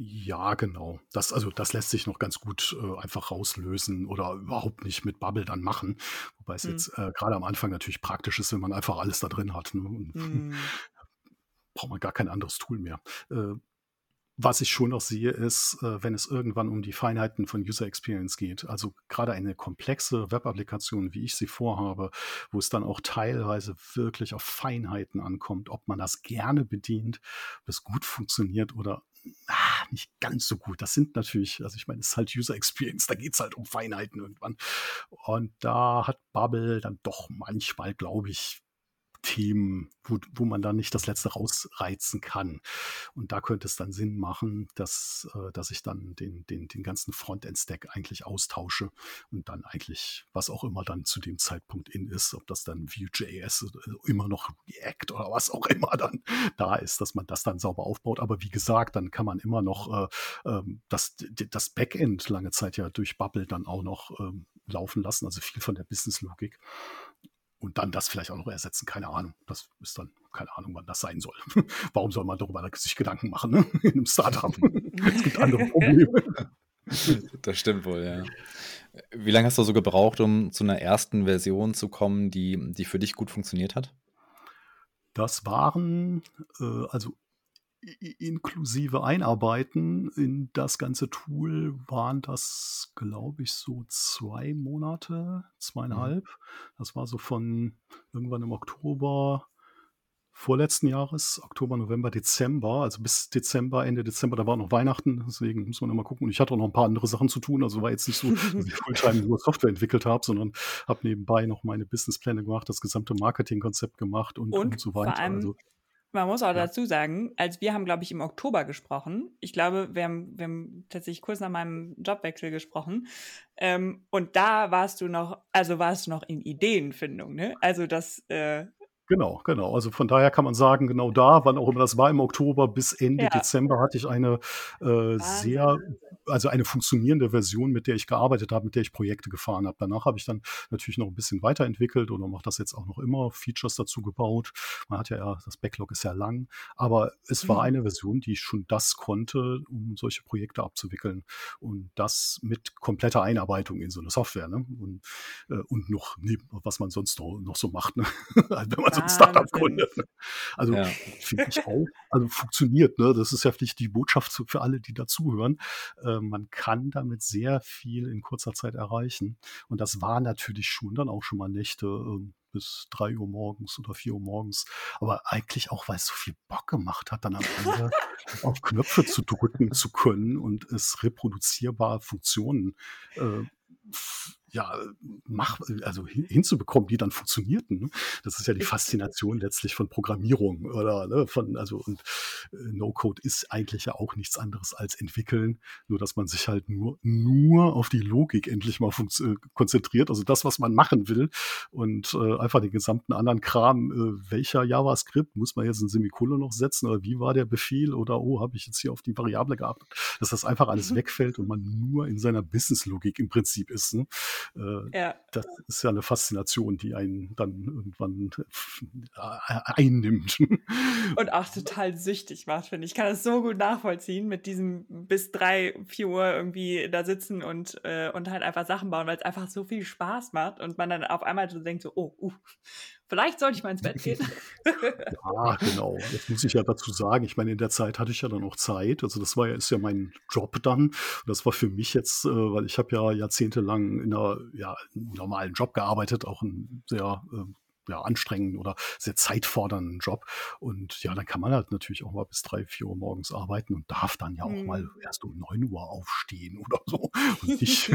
Ja, genau. Das, also, das lässt sich noch ganz gut äh, einfach rauslösen oder überhaupt nicht mit Bubble dann machen. Wobei es mhm. jetzt äh, gerade am Anfang natürlich praktisch ist, wenn man einfach alles da drin hat. Ne? Und, mhm. braucht man gar kein anderes Tool mehr. Äh, was ich schon noch sehe, ist, äh, wenn es irgendwann um die Feinheiten von User Experience geht, also gerade eine komplexe Web-Applikation, wie ich sie vorhabe, wo es dann auch teilweise wirklich auf Feinheiten ankommt, ob man das gerne bedient, ob es gut funktioniert oder ah, nicht ganz so gut. Das sind natürlich, also ich meine, es ist halt User Experience, da geht es halt um Feinheiten irgendwann. Und da hat Bubble dann doch manchmal, glaube ich, Themen, wo, wo man dann nicht das Letzte rausreizen kann. Und da könnte es dann Sinn machen, dass, äh, dass ich dann den, den, den ganzen Frontend-Stack eigentlich austausche und dann eigentlich, was auch immer dann zu dem Zeitpunkt in ist, ob das dann Vue.js immer noch React oder was auch immer dann da ist, dass man das dann sauber aufbaut. Aber wie gesagt, dann kann man immer noch äh, ähm, das, das Backend lange Zeit ja durch Bubble dann auch noch ähm, laufen lassen, also viel von der Business-Logik und dann das vielleicht auch noch ersetzen. Keine Ahnung. Das ist dann, keine Ahnung, wann das sein soll. Warum soll man darüber sich Gedanken machen, ne? In einem Startup. es gibt andere Probleme. Das stimmt wohl, ja. Wie lange hast du so gebraucht, um zu einer ersten Version zu kommen, die, die für dich gut funktioniert hat? Das waren, äh, also inklusive Einarbeiten in das ganze Tool waren das, glaube ich, so zwei Monate, zweieinhalb. Mhm. Das war so von irgendwann im Oktober vorletzten Jahres, Oktober, November, Dezember, also bis Dezember, Ende Dezember, da war noch Weihnachten, deswegen muss man immer gucken. Und ich hatte auch noch ein paar andere Sachen zu tun, also war jetzt nicht so, dass ich Fulltime nur Software entwickelt habe, sondern habe nebenbei noch meine Businesspläne gemacht, das gesamte Marketingkonzept gemacht und, und, und so weiter. Also, man muss auch ja. dazu sagen, als wir haben, glaube ich, im Oktober gesprochen. Ich glaube, wir haben, wir haben tatsächlich kurz nach meinem Jobwechsel gesprochen. Ähm, und da warst du noch, also warst du noch in Ideenfindung, ne? Also das, äh, Genau, genau. Also von daher kann man sagen, genau da, wann auch immer das war, im Oktober bis Ende ja. Dezember hatte ich eine äh, sehr, also eine funktionierende Version, mit der ich gearbeitet habe, mit der ich Projekte gefahren habe. Danach habe ich dann natürlich noch ein bisschen weiterentwickelt oder mache das jetzt auch noch immer, Features dazu gebaut. Man hat ja, das Backlog ist ja lang, aber es war mhm. eine Version, die schon das konnte, um solche Projekte abzuwickeln. Und das mit kompletter Einarbeitung in so eine Software, ne? Und, äh, und noch, was man sonst noch, noch so macht, ne? Wenn man so ein Startup gründet. Ne? Also ja. finde ich auch, also funktioniert, ne? Das ist ja vielleicht die Botschaft für alle, die dazuhören. Äh, man kann damit sehr viel in kurzer Zeit erreichen. Und das war natürlich schon dann auch schon mal Nächte äh, bis drei Uhr morgens oder vier Uhr morgens. Aber eigentlich auch, weil es so viel Bock gemacht hat, dann am Ende auf Knöpfe zu drücken zu können und es reproduzierbar Funktionen äh, ja, mach, also hinzubekommen, die dann funktionierten. Ne? Das ist ja die Faszination letztlich von Programmierung oder ne, von, also und äh, No-Code ist eigentlich ja auch nichts anderes als entwickeln, nur dass man sich halt nur, nur auf die Logik endlich mal äh, konzentriert, also das, was man machen will und äh, einfach den gesamten anderen Kram, äh, welcher JavaScript muss man jetzt ein Semikolon noch setzen oder wie war der Befehl oder oh, habe ich jetzt hier auf die Variable geachtet, dass das einfach alles mhm. wegfällt und man nur in seiner Business-Logik im Prinzip ist. Ne? Äh, ja. Das ist ja eine Faszination, die einen dann irgendwann äh, einnimmt. Und auch total süchtig macht, finde ich. Ich kann das so gut nachvollziehen, mit diesem bis drei, vier Uhr irgendwie da sitzen und, äh, und halt einfach Sachen bauen, weil es einfach so viel Spaß macht und man dann auf einmal so denkt, so, oh, uh, Vielleicht sollte ich mal ins Bett gehen. ja, genau. Jetzt muss ich ja dazu sagen, ich meine, in der Zeit hatte ich ja dann auch Zeit. Also das war ja, ist ja mein Job dann. Und das war für mich jetzt, äh, weil ich habe ja jahrzehntelang in einer ja, normalen Job gearbeitet, auch ein sehr äh, ja, anstrengenden oder sehr zeitfordernden Job. Und ja, dann kann man halt natürlich auch mal bis drei, vier Uhr morgens arbeiten und darf dann ja auch mhm. mal erst um neun Uhr aufstehen oder so und nicht,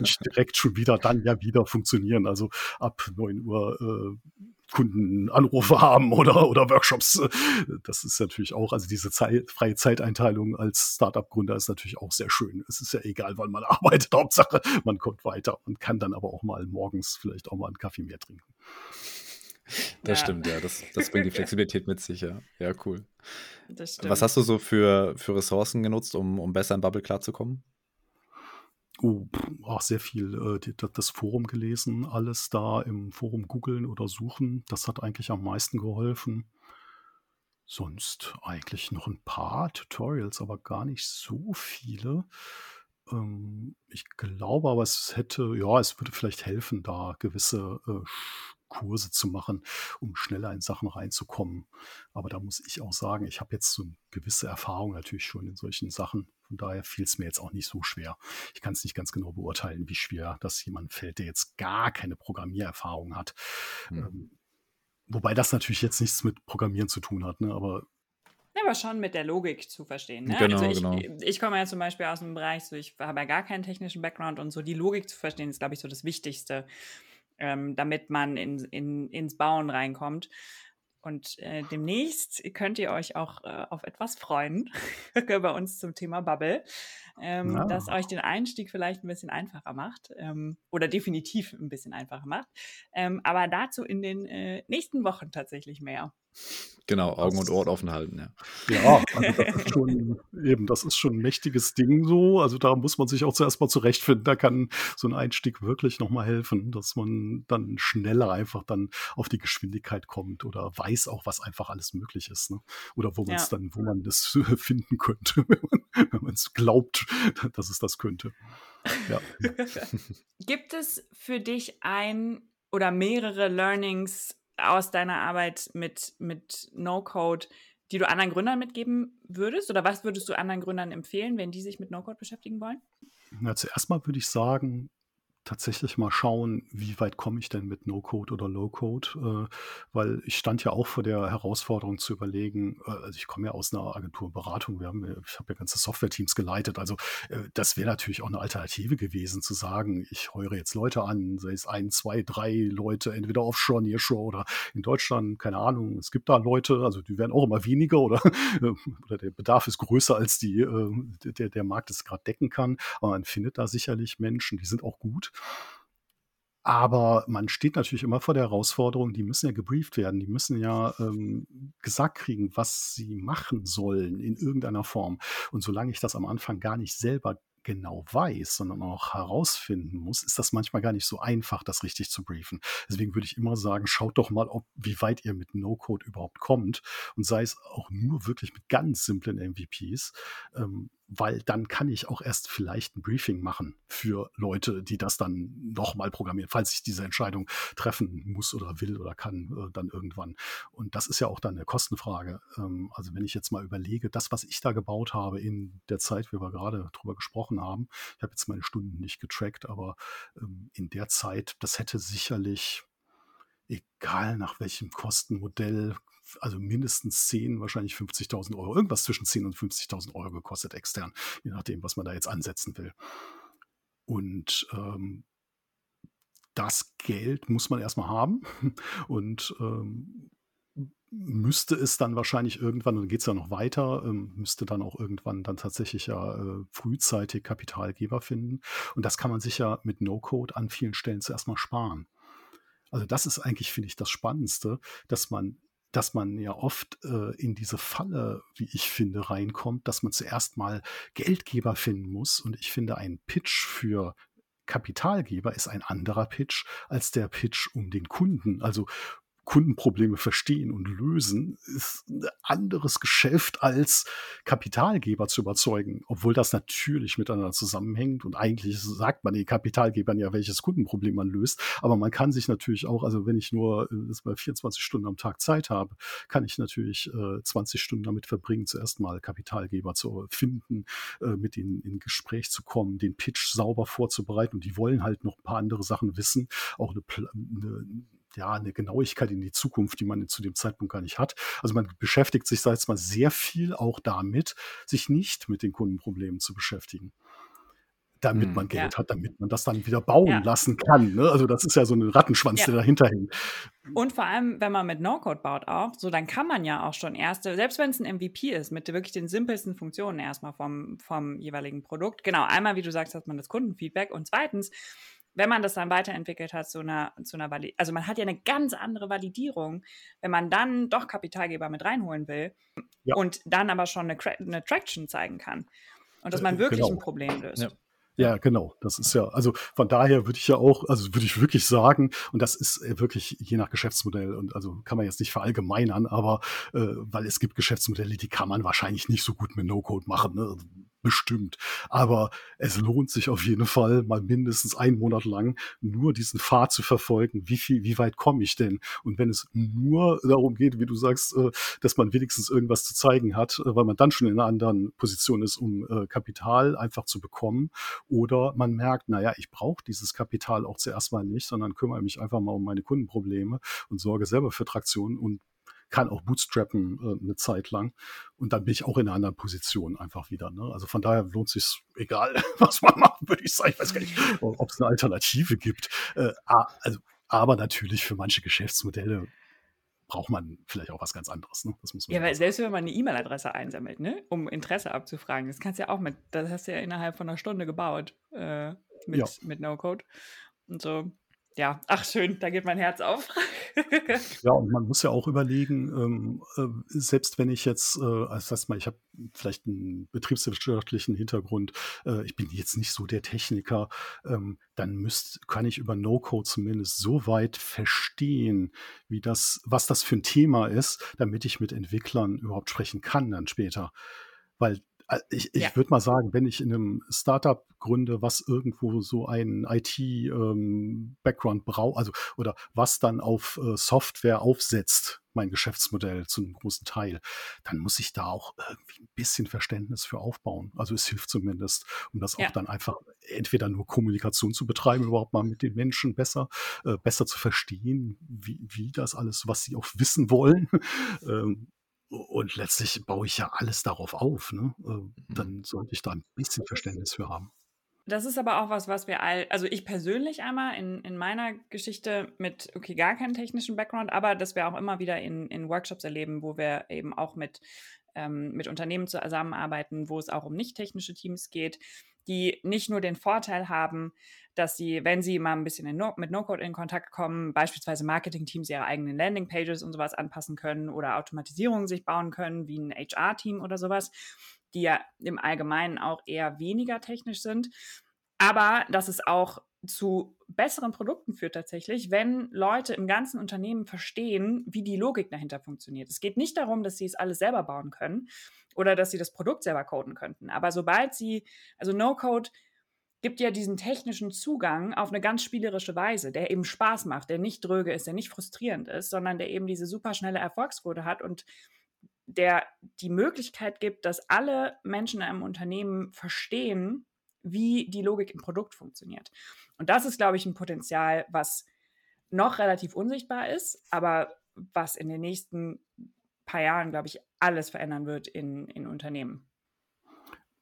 nicht direkt schon wieder dann ja wieder funktionieren. Also ab neun Uhr äh, Kundenanrufe haben oder, oder Workshops. Das ist natürlich auch, also diese Zeit, freie Zeiteinteilung als Startup-Gründer ist natürlich auch sehr schön. Es ist ja egal, wann man arbeitet. Hauptsache, man kommt weiter und kann dann aber auch mal morgens vielleicht auch mal einen Kaffee mehr trinken. Das ja. stimmt, ja. Das, das bringt die Flexibilität mit sich, ja. Ja, cool. Was hast du so für, für Ressourcen genutzt, um, um besser im Bubble klarzukommen? Oh, auch sehr viel äh, das Forum gelesen, alles da im Forum googeln oder suchen. Das hat eigentlich am meisten geholfen. Sonst eigentlich noch ein paar Tutorials, aber gar nicht so viele. Ähm, ich glaube aber, es hätte, ja, es würde vielleicht helfen, da gewisse äh, Kurse zu machen, um schneller in Sachen reinzukommen. Aber da muss ich auch sagen, ich habe jetzt so eine gewisse Erfahrung natürlich schon in solchen Sachen. Von daher fiel es mir jetzt auch nicht so schwer. Ich kann es nicht ganz genau beurteilen, wie schwer das jemand fällt, der jetzt gar keine Programmiererfahrung hat. Mhm. Ähm, wobei das natürlich jetzt nichts mit Programmieren zu tun hat, ne? aber aber schon mit der Logik zu verstehen. Ne? Genau, also ich, genau. ich komme ja zum Beispiel aus dem Bereich, so ich habe ja gar keinen technischen Background und so die Logik zu verstehen ist, glaube ich, so das Wichtigste ähm, damit man in, in, ins Bauen reinkommt. Und äh, demnächst könnt ihr euch auch äh, auf etwas freuen bei uns zum Thema Bubble, ähm, ja. das euch den Einstieg vielleicht ein bisschen einfacher macht ähm, oder definitiv ein bisschen einfacher macht. Ähm, aber dazu in den äh, nächsten Wochen tatsächlich mehr. Genau, Augen und Ohren offen halten, ja. Ja, also das ist schon, eben, das ist schon ein mächtiges Ding so. Also da muss man sich auch zuerst mal zurechtfinden. Da kann so ein Einstieg wirklich nochmal helfen, dass man dann schneller einfach dann auf die Geschwindigkeit kommt oder weiß auch, was einfach alles möglich ist. Ne? Oder wo man es ja. dann, wo man das finden könnte, wenn man es glaubt, dass es das könnte. Ja. Gibt es für dich ein oder mehrere Learnings aus deiner Arbeit mit, mit No-Code, die du anderen Gründern mitgeben würdest? Oder was würdest du anderen Gründern empfehlen, wenn die sich mit No-Code beschäftigen wollen? Na, zuerst mal würde ich sagen, tatsächlich mal schauen, wie weit komme ich denn mit No-Code oder Low-Code, äh, weil ich stand ja auch vor der Herausforderung zu überlegen, äh, also ich komme ja aus einer Agenturberatung, wir haben, ich habe ja ganze Software-Teams geleitet, also äh, das wäre natürlich auch eine Alternative gewesen, zu sagen, ich heure jetzt Leute an, sei es ein, zwei, drei Leute, entweder offshore, nearshore oder in Deutschland, keine Ahnung, es gibt da Leute, also die werden auch immer weniger oder, oder der Bedarf ist größer als die, äh, der, der Markt es gerade decken kann, aber man findet da sicherlich Menschen, die sind auch gut aber man steht natürlich immer vor der Herausforderung, die müssen ja gebrieft werden, die müssen ja ähm, gesagt kriegen, was sie machen sollen in irgendeiner Form. Und solange ich das am Anfang gar nicht selber genau weiß, sondern auch herausfinden muss, ist das manchmal gar nicht so einfach, das richtig zu briefen. Deswegen würde ich immer sagen, schaut doch mal, ob, wie weit ihr mit No-Code überhaupt kommt und sei es auch nur wirklich mit ganz simplen MVPs. Ähm, weil dann kann ich auch erst vielleicht ein Briefing machen für Leute, die das dann nochmal programmieren, falls ich diese Entscheidung treffen muss oder will oder kann, äh, dann irgendwann. Und das ist ja auch dann eine Kostenfrage. Ähm, also wenn ich jetzt mal überlege, das, was ich da gebaut habe in der Zeit, wie wir gerade drüber gesprochen haben, ich habe jetzt meine Stunden nicht getrackt, aber ähm, in der Zeit, das hätte sicherlich egal nach welchem Kostenmodell, also mindestens 10, wahrscheinlich 50.000 Euro, irgendwas zwischen 10 und 50.000 Euro gekostet extern, je nachdem, was man da jetzt ansetzen will. Und ähm, das Geld muss man erstmal haben und ähm, müsste es dann wahrscheinlich irgendwann, dann geht es ja noch weiter, ähm, müsste dann auch irgendwann dann tatsächlich ja äh, frühzeitig Kapitalgeber finden. Und das kann man sich ja mit No-Code an vielen Stellen zuerst mal sparen. Also das ist eigentlich, finde ich, das Spannendste, dass man dass man ja oft äh, in diese Falle, wie ich finde, reinkommt, dass man zuerst mal Geldgeber finden muss. Und ich finde, ein Pitch für Kapitalgeber ist ein anderer Pitch als der Pitch um den Kunden. Also Kundenprobleme verstehen und lösen, ist ein anderes Geschäft als Kapitalgeber zu überzeugen, obwohl das natürlich miteinander zusammenhängt. Und eigentlich sagt man den Kapitalgebern ja, welches Kundenproblem man löst, aber man kann sich natürlich auch, also wenn ich nur äh, 24 Stunden am Tag Zeit habe, kann ich natürlich äh, 20 Stunden damit verbringen, zuerst mal Kapitalgeber zu finden, äh, mit ihnen in Gespräch zu kommen, den Pitch sauber vorzubereiten. Und die wollen halt noch ein paar andere Sachen wissen, auch eine, eine ja, eine Genauigkeit in die Zukunft, die man zu dem Zeitpunkt gar nicht hat. Also man beschäftigt sich, sag ich mal, sehr viel auch damit, sich nicht mit den Kundenproblemen zu beschäftigen damit hm, man Geld ja. hat, damit man das dann wieder bauen ja. lassen kann. Ne? Also das ist ja so ein Rattenschwanz, ja. der dahinter hängt. Und vor allem, wenn man mit No-Code baut auch, so dann kann man ja auch schon erste, selbst wenn es ein MVP ist, mit wirklich den simpelsten Funktionen erstmal vom, vom jeweiligen Produkt. Genau, einmal, wie du sagst, hat man das Kundenfeedback und zweitens, wenn man das dann weiterentwickelt hat zu einer, zu einer Valid also man hat ja eine ganz andere Validierung, wenn man dann doch Kapitalgeber mit reinholen will ja. und dann aber schon eine, eine, Traction zeigen kann und dass äh, man wirklich genau. ein Problem löst. Ja. Ja, genau. Das ist ja, also von daher würde ich ja auch, also würde ich wirklich sagen, und das ist äh, wirklich je nach Geschäftsmodell und also kann man jetzt nicht verallgemeinern, aber äh, weil es gibt Geschäftsmodelle, die kann man wahrscheinlich nicht so gut mit No-Code machen. Ne? Bestimmt. Aber es lohnt sich auf jeden Fall, mal mindestens einen Monat lang nur diesen Pfad zu verfolgen. Wie viel, wie weit komme ich denn? Und wenn es nur darum geht, wie du sagst, äh, dass man wenigstens irgendwas zu zeigen hat, äh, weil man dann schon in einer anderen Position ist, um äh, Kapital einfach zu bekommen, oder man merkt, naja, ich brauche dieses Kapital auch zuerst mal nicht, sondern kümmere mich einfach mal um meine Kundenprobleme und sorge selber für Traktion und kann auch bootstrappen äh, eine Zeit lang. Und dann bin ich auch in einer anderen Position einfach wieder. Ne? Also von daher lohnt sich egal, was man macht, würde ich sagen. Ich weiß gar nicht, ob es eine Alternative gibt. Äh, also, aber natürlich für manche Geschäftsmodelle braucht man vielleicht auch was ganz anderes. Ne? Das muss man ja, weil selbst wenn man eine E-Mail-Adresse einsammelt, ne? um Interesse abzufragen, das kannst du ja auch mit, das hast du ja innerhalb von einer Stunde gebaut äh, mit, ja. mit No-Code. Und so, ja, ach schön, da geht mein Herz auf. ja, und man muss ja auch überlegen, ähm, äh, selbst wenn ich jetzt, äh, das heißt mal, ich habe vielleicht einen betriebswirtschaftlichen Hintergrund, äh, ich bin jetzt nicht so der Techniker, ähm, dann müsst, kann ich über No-Code zumindest so weit verstehen, wie das, was das für ein Thema ist, damit ich mit Entwicklern überhaupt sprechen kann dann später. Weil ich, ich ja. würde mal sagen, wenn ich in einem Startup gründe, was irgendwo so einen IT-Background ähm, braucht, also oder was dann auf äh, Software aufsetzt, mein Geschäftsmodell zu einem großen Teil, dann muss ich da auch irgendwie ein bisschen Verständnis für aufbauen. Also es hilft zumindest, um das ja. auch dann einfach entweder nur Kommunikation zu betreiben, überhaupt mal mit den Menschen besser, äh, besser zu verstehen, wie, wie das alles, was sie auch wissen wollen, ähm, und letztlich baue ich ja alles darauf auf. Ne? Äh, mhm. Dann sollte ich da ein bisschen Verständnis für haben. Das ist aber auch was, was wir all, also ich persönlich einmal in, in meiner Geschichte mit, okay, gar keinen technischen Background, aber das wir auch immer wieder in, in Workshops erleben, wo wir eben auch mit, ähm, mit Unternehmen zusammenarbeiten, wo es auch um nicht technische Teams geht, die nicht nur den Vorteil haben, dass sie, wenn sie mal ein bisschen no mit No-Code in Kontakt kommen, beispielsweise Marketing-Teams ihre eigenen Landing-Pages und sowas anpassen können oder Automatisierungen sich bauen können, wie ein HR-Team oder sowas, die ja im Allgemeinen auch eher weniger technisch sind. Aber dass es auch zu besseren Produkten führt tatsächlich, wenn Leute im ganzen Unternehmen verstehen, wie die Logik dahinter funktioniert. Es geht nicht darum, dass sie es alles selber bauen können oder dass sie das Produkt selber coden könnten. Aber sobald sie, also No-Code gibt ja diesen technischen Zugang auf eine ganz spielerische Weise, der eben Spaß macht, der nicht dröge ist, der nicht frustrierend ist, sondern der eben diese superschnelle Erfolgsquote hat und der die Möglichkeit gibt, dass alle Menschen in einem Unternehmen verstehen, wie die Logik im Produkt funktioniert. Und das ist, glaube ich, ein Potenzial, was noch relativ unsichtbar ist, aber was in den nächsten paar Jahren, glaube ich, alles verändern wird in, in Unternehmen.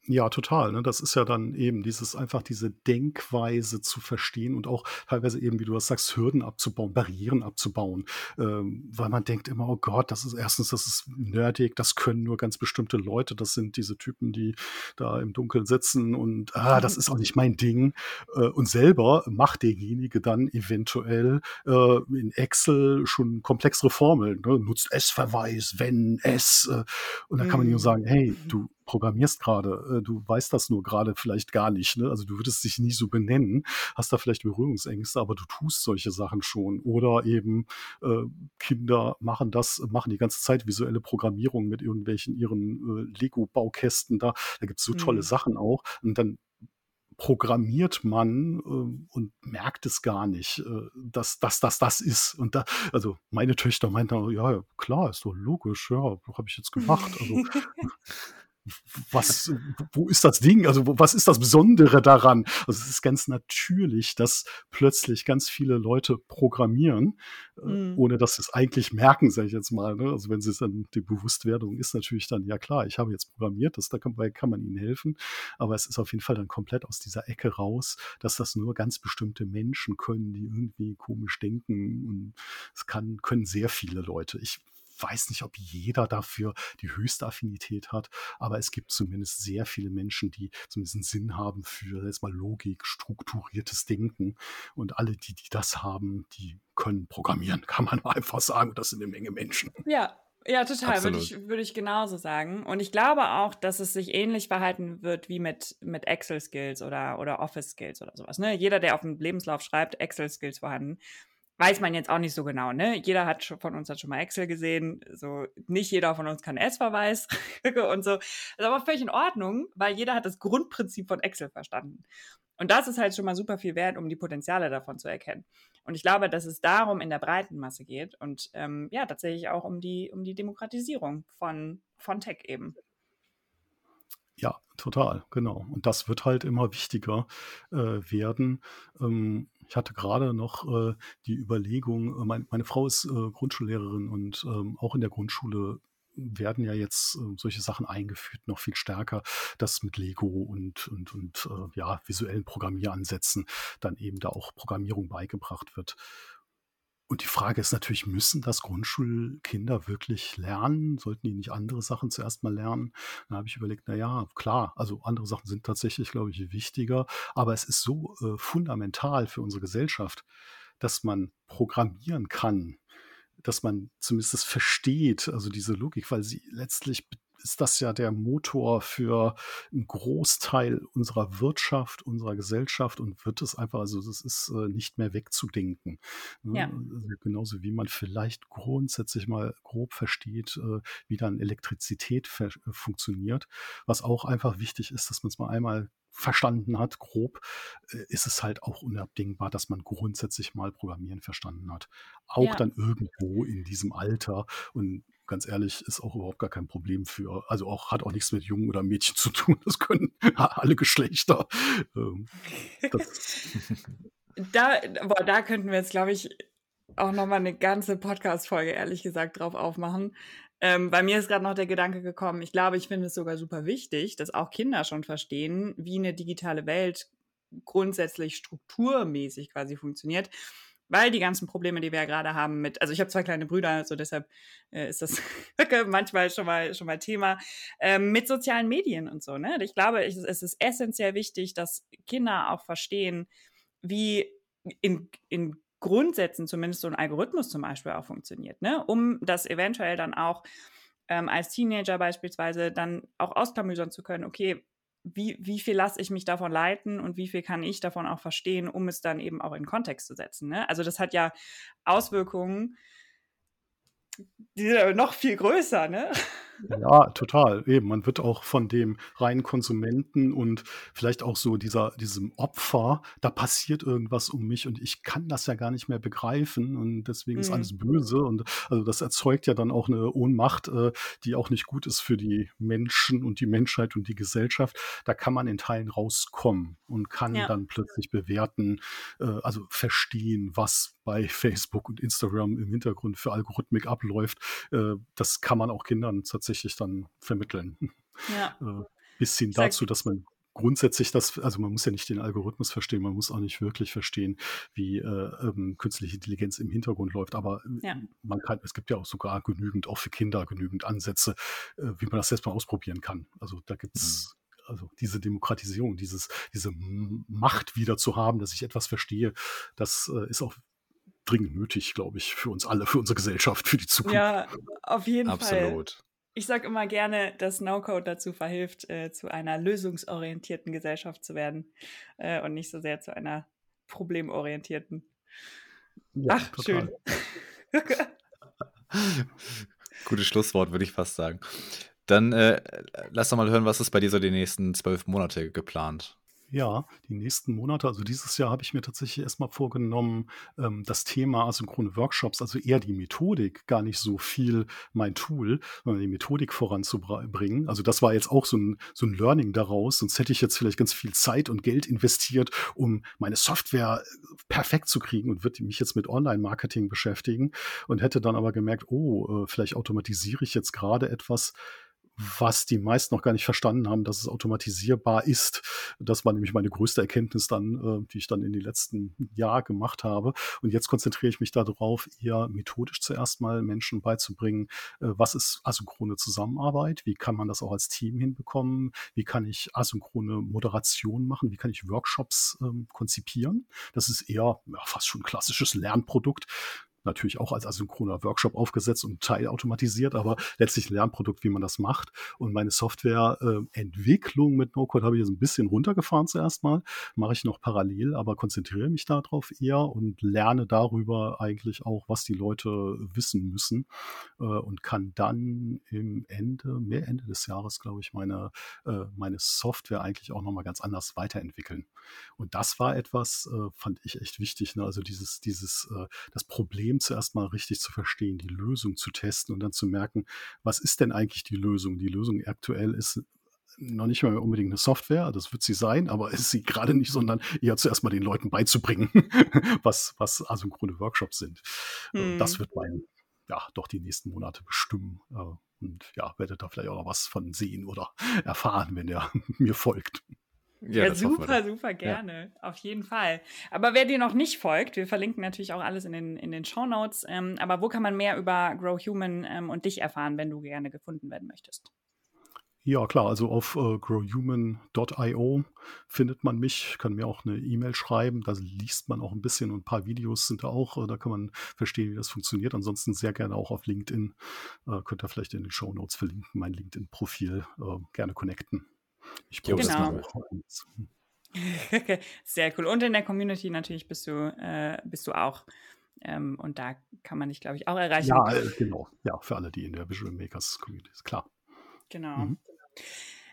Ja, total. Ne? Das ist ja dann eben dieses einfach diese Denkweise zu verstehen und auch teilweise eben, wie du das sagst, Hürden abzubauen, Barrieren abzubauen, ähm, weil man denkt immer, oh Gott, das ist erstens, das ist nerdig, das können nur ganz bestimmte Leute, das sind diese Typen, die da im Dunkeln sitzen und ah, das ist auch nicht mein Ding. Äh, und selber macht derjenige dann eventuell äh, in Excel schon komplexere Formeln, ne? nutzt S-Verweis, wenn S, äh, und dann kann man nur Mhm. sagen, hey, du programmierst gerade, äh, du weißt das nur gerade vielleicht gar nicht. Ne? Also du würdest dich nie so benennen, hast da vielleicht Berührungsängste, aber du tust solche Sachen schon. Oder eben äh, Kinder machen das, machen die ganze Zeit visuelle Programmierung mit irgendwelchen ihren äh, Lego-Baukästen da. Da gibt's so tolle Mhm. Sachen auch. Und dann programmiert man äh, und merkt es gar nicht, äh, dass dass das das ist. Und da, also meine Töchter meinten, ja, klar, ist doch logisch, ja, habe ich jetzt gemacht. Also was, wo ist das Ding? Also, was ist das Besondere daran? Also, es ist ganz natürlich, dass plötzlich ganz viele Leute programmieren, äh, Mhm. ohne dass sie es eigentlich merken, sage ich jetzt mal. Ne? Also, wenn sie es dann, die Bewusstwerdung ist natürlich dann, ja klar, ich habe jetzt programmiert, das, da kann, kann man ihnen helfen. Aber es ist auf jeden Fall dann komplett aus dieser Ecke raus, dass das nur ganz bestimmte Menschen können, die irgendwie komisch denken. Und es kann, können sehr viele Leute. Ich weiß nicht, ob jeder dafür die höchste Affinität hat, aber es gibt zumindest sehr viele Menschen, die zumindest einen Sinn haben für jetzt mal Logik, strukturiertes Denken. Und alle, die, die das haben, die können programmieren, kann man einfach sagen. Und das sind eine Menge Menschen. Ja, ja, total, würde ich, würde ich genauso sagen. Und ich glaube auch, dass es sich ähnlich verhalten wird wie mit, mit Excel-Skills oder, oder Office-Skills oder sowas. Ne? Jeder, der auf dem Lebenslauf schreibt, Excel-Skills vorhanden, weiß man jetzt auch nicht so genau. Ne? Jeder hat schon, von uns hat schon mal Excel gesehen. So, nicht jeder von uns kann S-Verweis und so. Das ist aber völlig in Ordnung, weil jeder hat das Grundprinzip von Excel verstanden. Und das ist halt schon mal super viel wert, um die Potenziale davon zu erkennen. Und ich glaube, dass es darum in der breiten Masse geht und ähm, ja, tatsächlich auch um die, um die Demokratisierung von, von Tech eben. Ja, total, genau. Und das wird halt immer wichtiger äh, werden. Ähm, ich hatte gerade noch äh, die Überlegung, äh, mein, meine Frau ist äh, Grundschullehrerin und ähm, auch in der Grundschule werden ja jetzt äh, solche Sachen eingeführt, noch viel stärker, dass mit Lego und, und, und äh, ja, visuellen Programmieransätzen dann eben da auch Programmierung beigebracht wird. Und die Frage ist natürlich, müssen das Grundschulkinder wirklich lernen? Sollten die nicht andere Sachen zuerst mal lernen? Da habe ich überlegt, na ja, klar, also andere Sachen sind tatsächlich, glaube ich, wichtiger, aber es ist so äh, fundamental für unsere Gesellschaft, dass man programmieren kann, dass man zumindest versteht, also diese Logik, weil sie letztlich ist das ja der Motor für einen Großteil unserer Wirtschaft, unserer Gesellschaft und wird es einfach, also das ist äh, nicht mehr wegzudenken. Ne? Ja. Also genauso wie man vielleicht grundsätzlich mal grob versteht, äh, wie dann Elektrizität äh, funktioniert, was auch einfach wichtig ist, dass man es mal einmal verstanden hat, grob, ist es halt auch unabdingbar, dass man grundsätzlich mal Programmieren verstanden hat. Auch Ja. dann irgendwo in diesem Alter. Und ganz ehrlich, ist auch überhaupt gar kein Problem für, also auch hat auch nichts mit Jungen oder Mädchen zu tun. Das können alle Geschlechter. Ähm, Da, da könnten wir jetzt, glaube ich, auch nochmal eine ganze Podcast-Folge, ehrlich gesagt, drauf aufmachen. Ähm, bei mir ist gerade noch der Gedanke gekommen, ich glaube, ich finde es sogar super wichtig, dass auch Kinder schon verstehen, wie eine digitale Welt grundsätzlich strukturmäßig quasi funktioniert. Weil die ganzen Probleme, die wir ja gerade haben mit, also ich habe zwei kleine Brüder, so deshalb äh, ist das manchmal schon mal schon mal Thema ähm, mit sozialen Medien und so. Ne? Ich glaube, es, es ist essentiell wichtig, dass Kinder auch verstehen, wie in, in Grundsätzen zumindest so ein Algorithmus zum Beispiel auch funktioniert, ne? um das eventuell dann auch ähm, als Teenager beispielsweise dann auch ausklamüsern zu können, okay, wie, wie viel lasse ich mich davon leiten und wie viel kann ich davon auch verstehen, um es dann eben auch in Kontext zu setzen. Ne? Also das hat ja Auswirkungen, die sind aber noch viel größer, ne? Ja, total. Eben, man wird auch von dem reinen Konsumenten und vielleicht auch so dieser, diesem Opfer, da passiert irgendwas um mich und ich kann das ja gar nicht mehr begreifen und deswegen ist Mhm. alles böse und also das erzeugt ja dann auch eine Ohnmacht, äh, die auch nicht gut ist für die Menschen und die Menschheit und die Gesellschaft. Da kann man in Teilen rauskommen und kann Ja. dann plötzlich bewerten, äh, also verstehen, was bei Facebook und Instagram im Hintergrund für Algorithmik abläuft. Äh, das kann man auch Kindern tatsächlich dann vermitteln. Ja. Äh, Bis hin dazu, dass man grundsätzlich das, also man muss ja nicht den Algorithmus verstehen, man muss auch nicht wirklich verstehen, wie äh, ähm, künstliche Intelligenz im Hintergrund läuft. Aber äh, ja. man kann, es gibt ja auch sogar genügend, auch für Kinder genügend Ansätze, äh, wie man das selbst mal ausprobieren kann. Also da gibt es mhm also diese Demokratisierung, dieses, diese Macht wieder zu haben, dass ich etwas verstehe, das äh, ist auch dringend nötig, glaube ich, für uns alle, für unsere Gesellschaft, für die Zukunft. Ja, auf jeden Absolut. Fall. Absolut. Ich sage immer gerne, dass No-Code dazu verhilft, äh, zu einer lösungsorientierten Gesellschaft zu werden äh, und nicht so sehr zu einer problemorientierten. Ja, Ach, total. schön. Gutes Schlusswort, würde ich fast sagen. Dann äh, lass doch mal hören, was ist bei dir so die nächsten zwölf Monate geplant? Ja, die nächsten Monate, also dieses Jahr habe ich mir tatsächlich erstmal vorgenommen, ähm, das Thema asynchrone Workshops, also eher die Methodik, gar nicht so viel mein Tool, sondern die Methodik voranzubringen. Also das war jetzt auch so ein, so ein Learning daraus, sonst hätte ich jetzt vielleicht ganz viel Zeit und Geld investiert, um meine Software äh, perfekt zu kriegen und würde mich jetzt mit Online-Marketing beschäftigen und hätte dann aber gemerkt, oh, äh, vielleicht automatisiere ich jetzt gerade etwas, was die meisten noch gar nicht verstanden haben, dass es automatisierbar ist. Das war nämlich meine größte Erkenntnis dann, äh, die ich dann in den letzten Jahr gemacht habe. Und jetzt konzentriere ich mich darauf, eher methodisch zuerst mal Menschen beizubringen, äh, was ist asynchrone Zusammenarbeit, wie kann man das auch als Team hinbekommen, wie kann ich asynchrone Moderation machen, wie kann ich Workshops ähm, konzipieren. Das ist eher ja, fast schon ein klassisches Lernprodukt natürlich auch als asynchroner Workshop aufgesetzt und teilautomatisiert, aber letztlich ein Lernprodukt, wie man das macht. Und meine Softwareentwicklung äh, mit No-Code habe ich jetzt ein bisschen runtergefahren zuerst mal, mache ich noch parallel, aber konzentriere mich darauf eher und lerne darüber eigentlich auch, was die Leute wissen müssen äh, und kann dann im Ende, mehr Ende des Jahres, glaube ich, meine, äh, meine Software eigentlich auch nochmal ganz anders weiterentwickeln. Und das war etwas, fand ich echt wichtig. Ne? Also dieses, dieses, das Problem Problem zuerst mal richtig zu verstehen, die Lösung zu testen und dann zu merken, was ist denn eigentlich die Lösung? Die Lösung aktuell ist noch nicht mal unbedingt eine Software, das wird sie sein, aber ist sie gerade nicht, sondern eher zuerst mal den Leuten beizubringen, was, was asynchrone Workshops sind. Hm. Das wird mein, ja, doch die nächsten Monate bestimmen. Äh, und ja, werdet da vielleicht auch noch was von sehen oder erfahren, wenn ihr mir folgt. Ja, ja super, super gerne. Ja. Auf jeden Fall. Aber wer dir noch nicht folgt, wir verlinken natürlich auch alles in den, in den Show Notes. Ähm, aber wo kann man mehr über Grow Human ähm, und dich erfahren, wenn du gerne gefunden werden möchtest? Ja, klar, also auf äh, growhuman.io findet man mich, kann mir auch eine E-Mail schreiben, da liest man auch ein bisschen und ein paar Videos sind da auch, äh, da kann man verstehen, wie das funktioniert. Ansonsten sehr gerne auch auf LinkedIn, äh, könnt ihr vielleicht in den Show Notes verlinken, mein LinkedIn-Profil, äh, gerne connecten. Ich poste genau. Sehr cool. Und in der Community natürlich bist du, äh, bist du auch. Ähm, und da kann man dich, glaube ich, auch erreichen. Ja, äh, genau. Ja, für alle, die in der Visual Makers Community sind, klar. Genau. Mhm.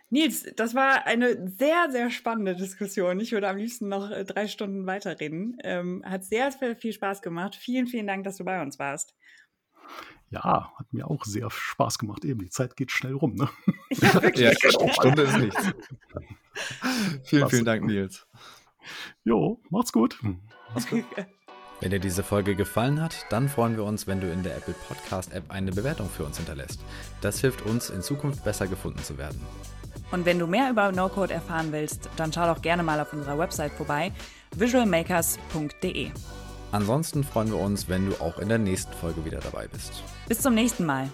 Nils, das war eine sehr, sehr spannende Diskussion. Ich würde am liebsten noch äh, drei Stunden weiterreden. Ähm, hat sehr, sehr viel Spaß gemacht. Vielen, vielen Dank, dass du bei uns warst. Ja, hat mir auch sehr Spaß gemacht. Eben, die Zeit geht schnell rum. Ne? Ja, wirklich. ja, Stunde ist nichts. vielen, vielen Dank, Nils. Jo, macht's gut. Macht's gut. Wenn dir diese Folge gefallen hat, dann freuen wir uns, wenn du in der Apple Podcast App eine Bewertung für uns hinterlässt. Das hilft uns, in Zukunft besser gefunden zu werden. Und wenn du mehr über No-Code erfahren willst, dann schau doch gerne mal auf unserer Website vorbei, visualmakers.de. Ansonsten freuen wir uns, wenn du auch in der nächsten Folge wieder dabei bist. Bis zum nächsten Mal.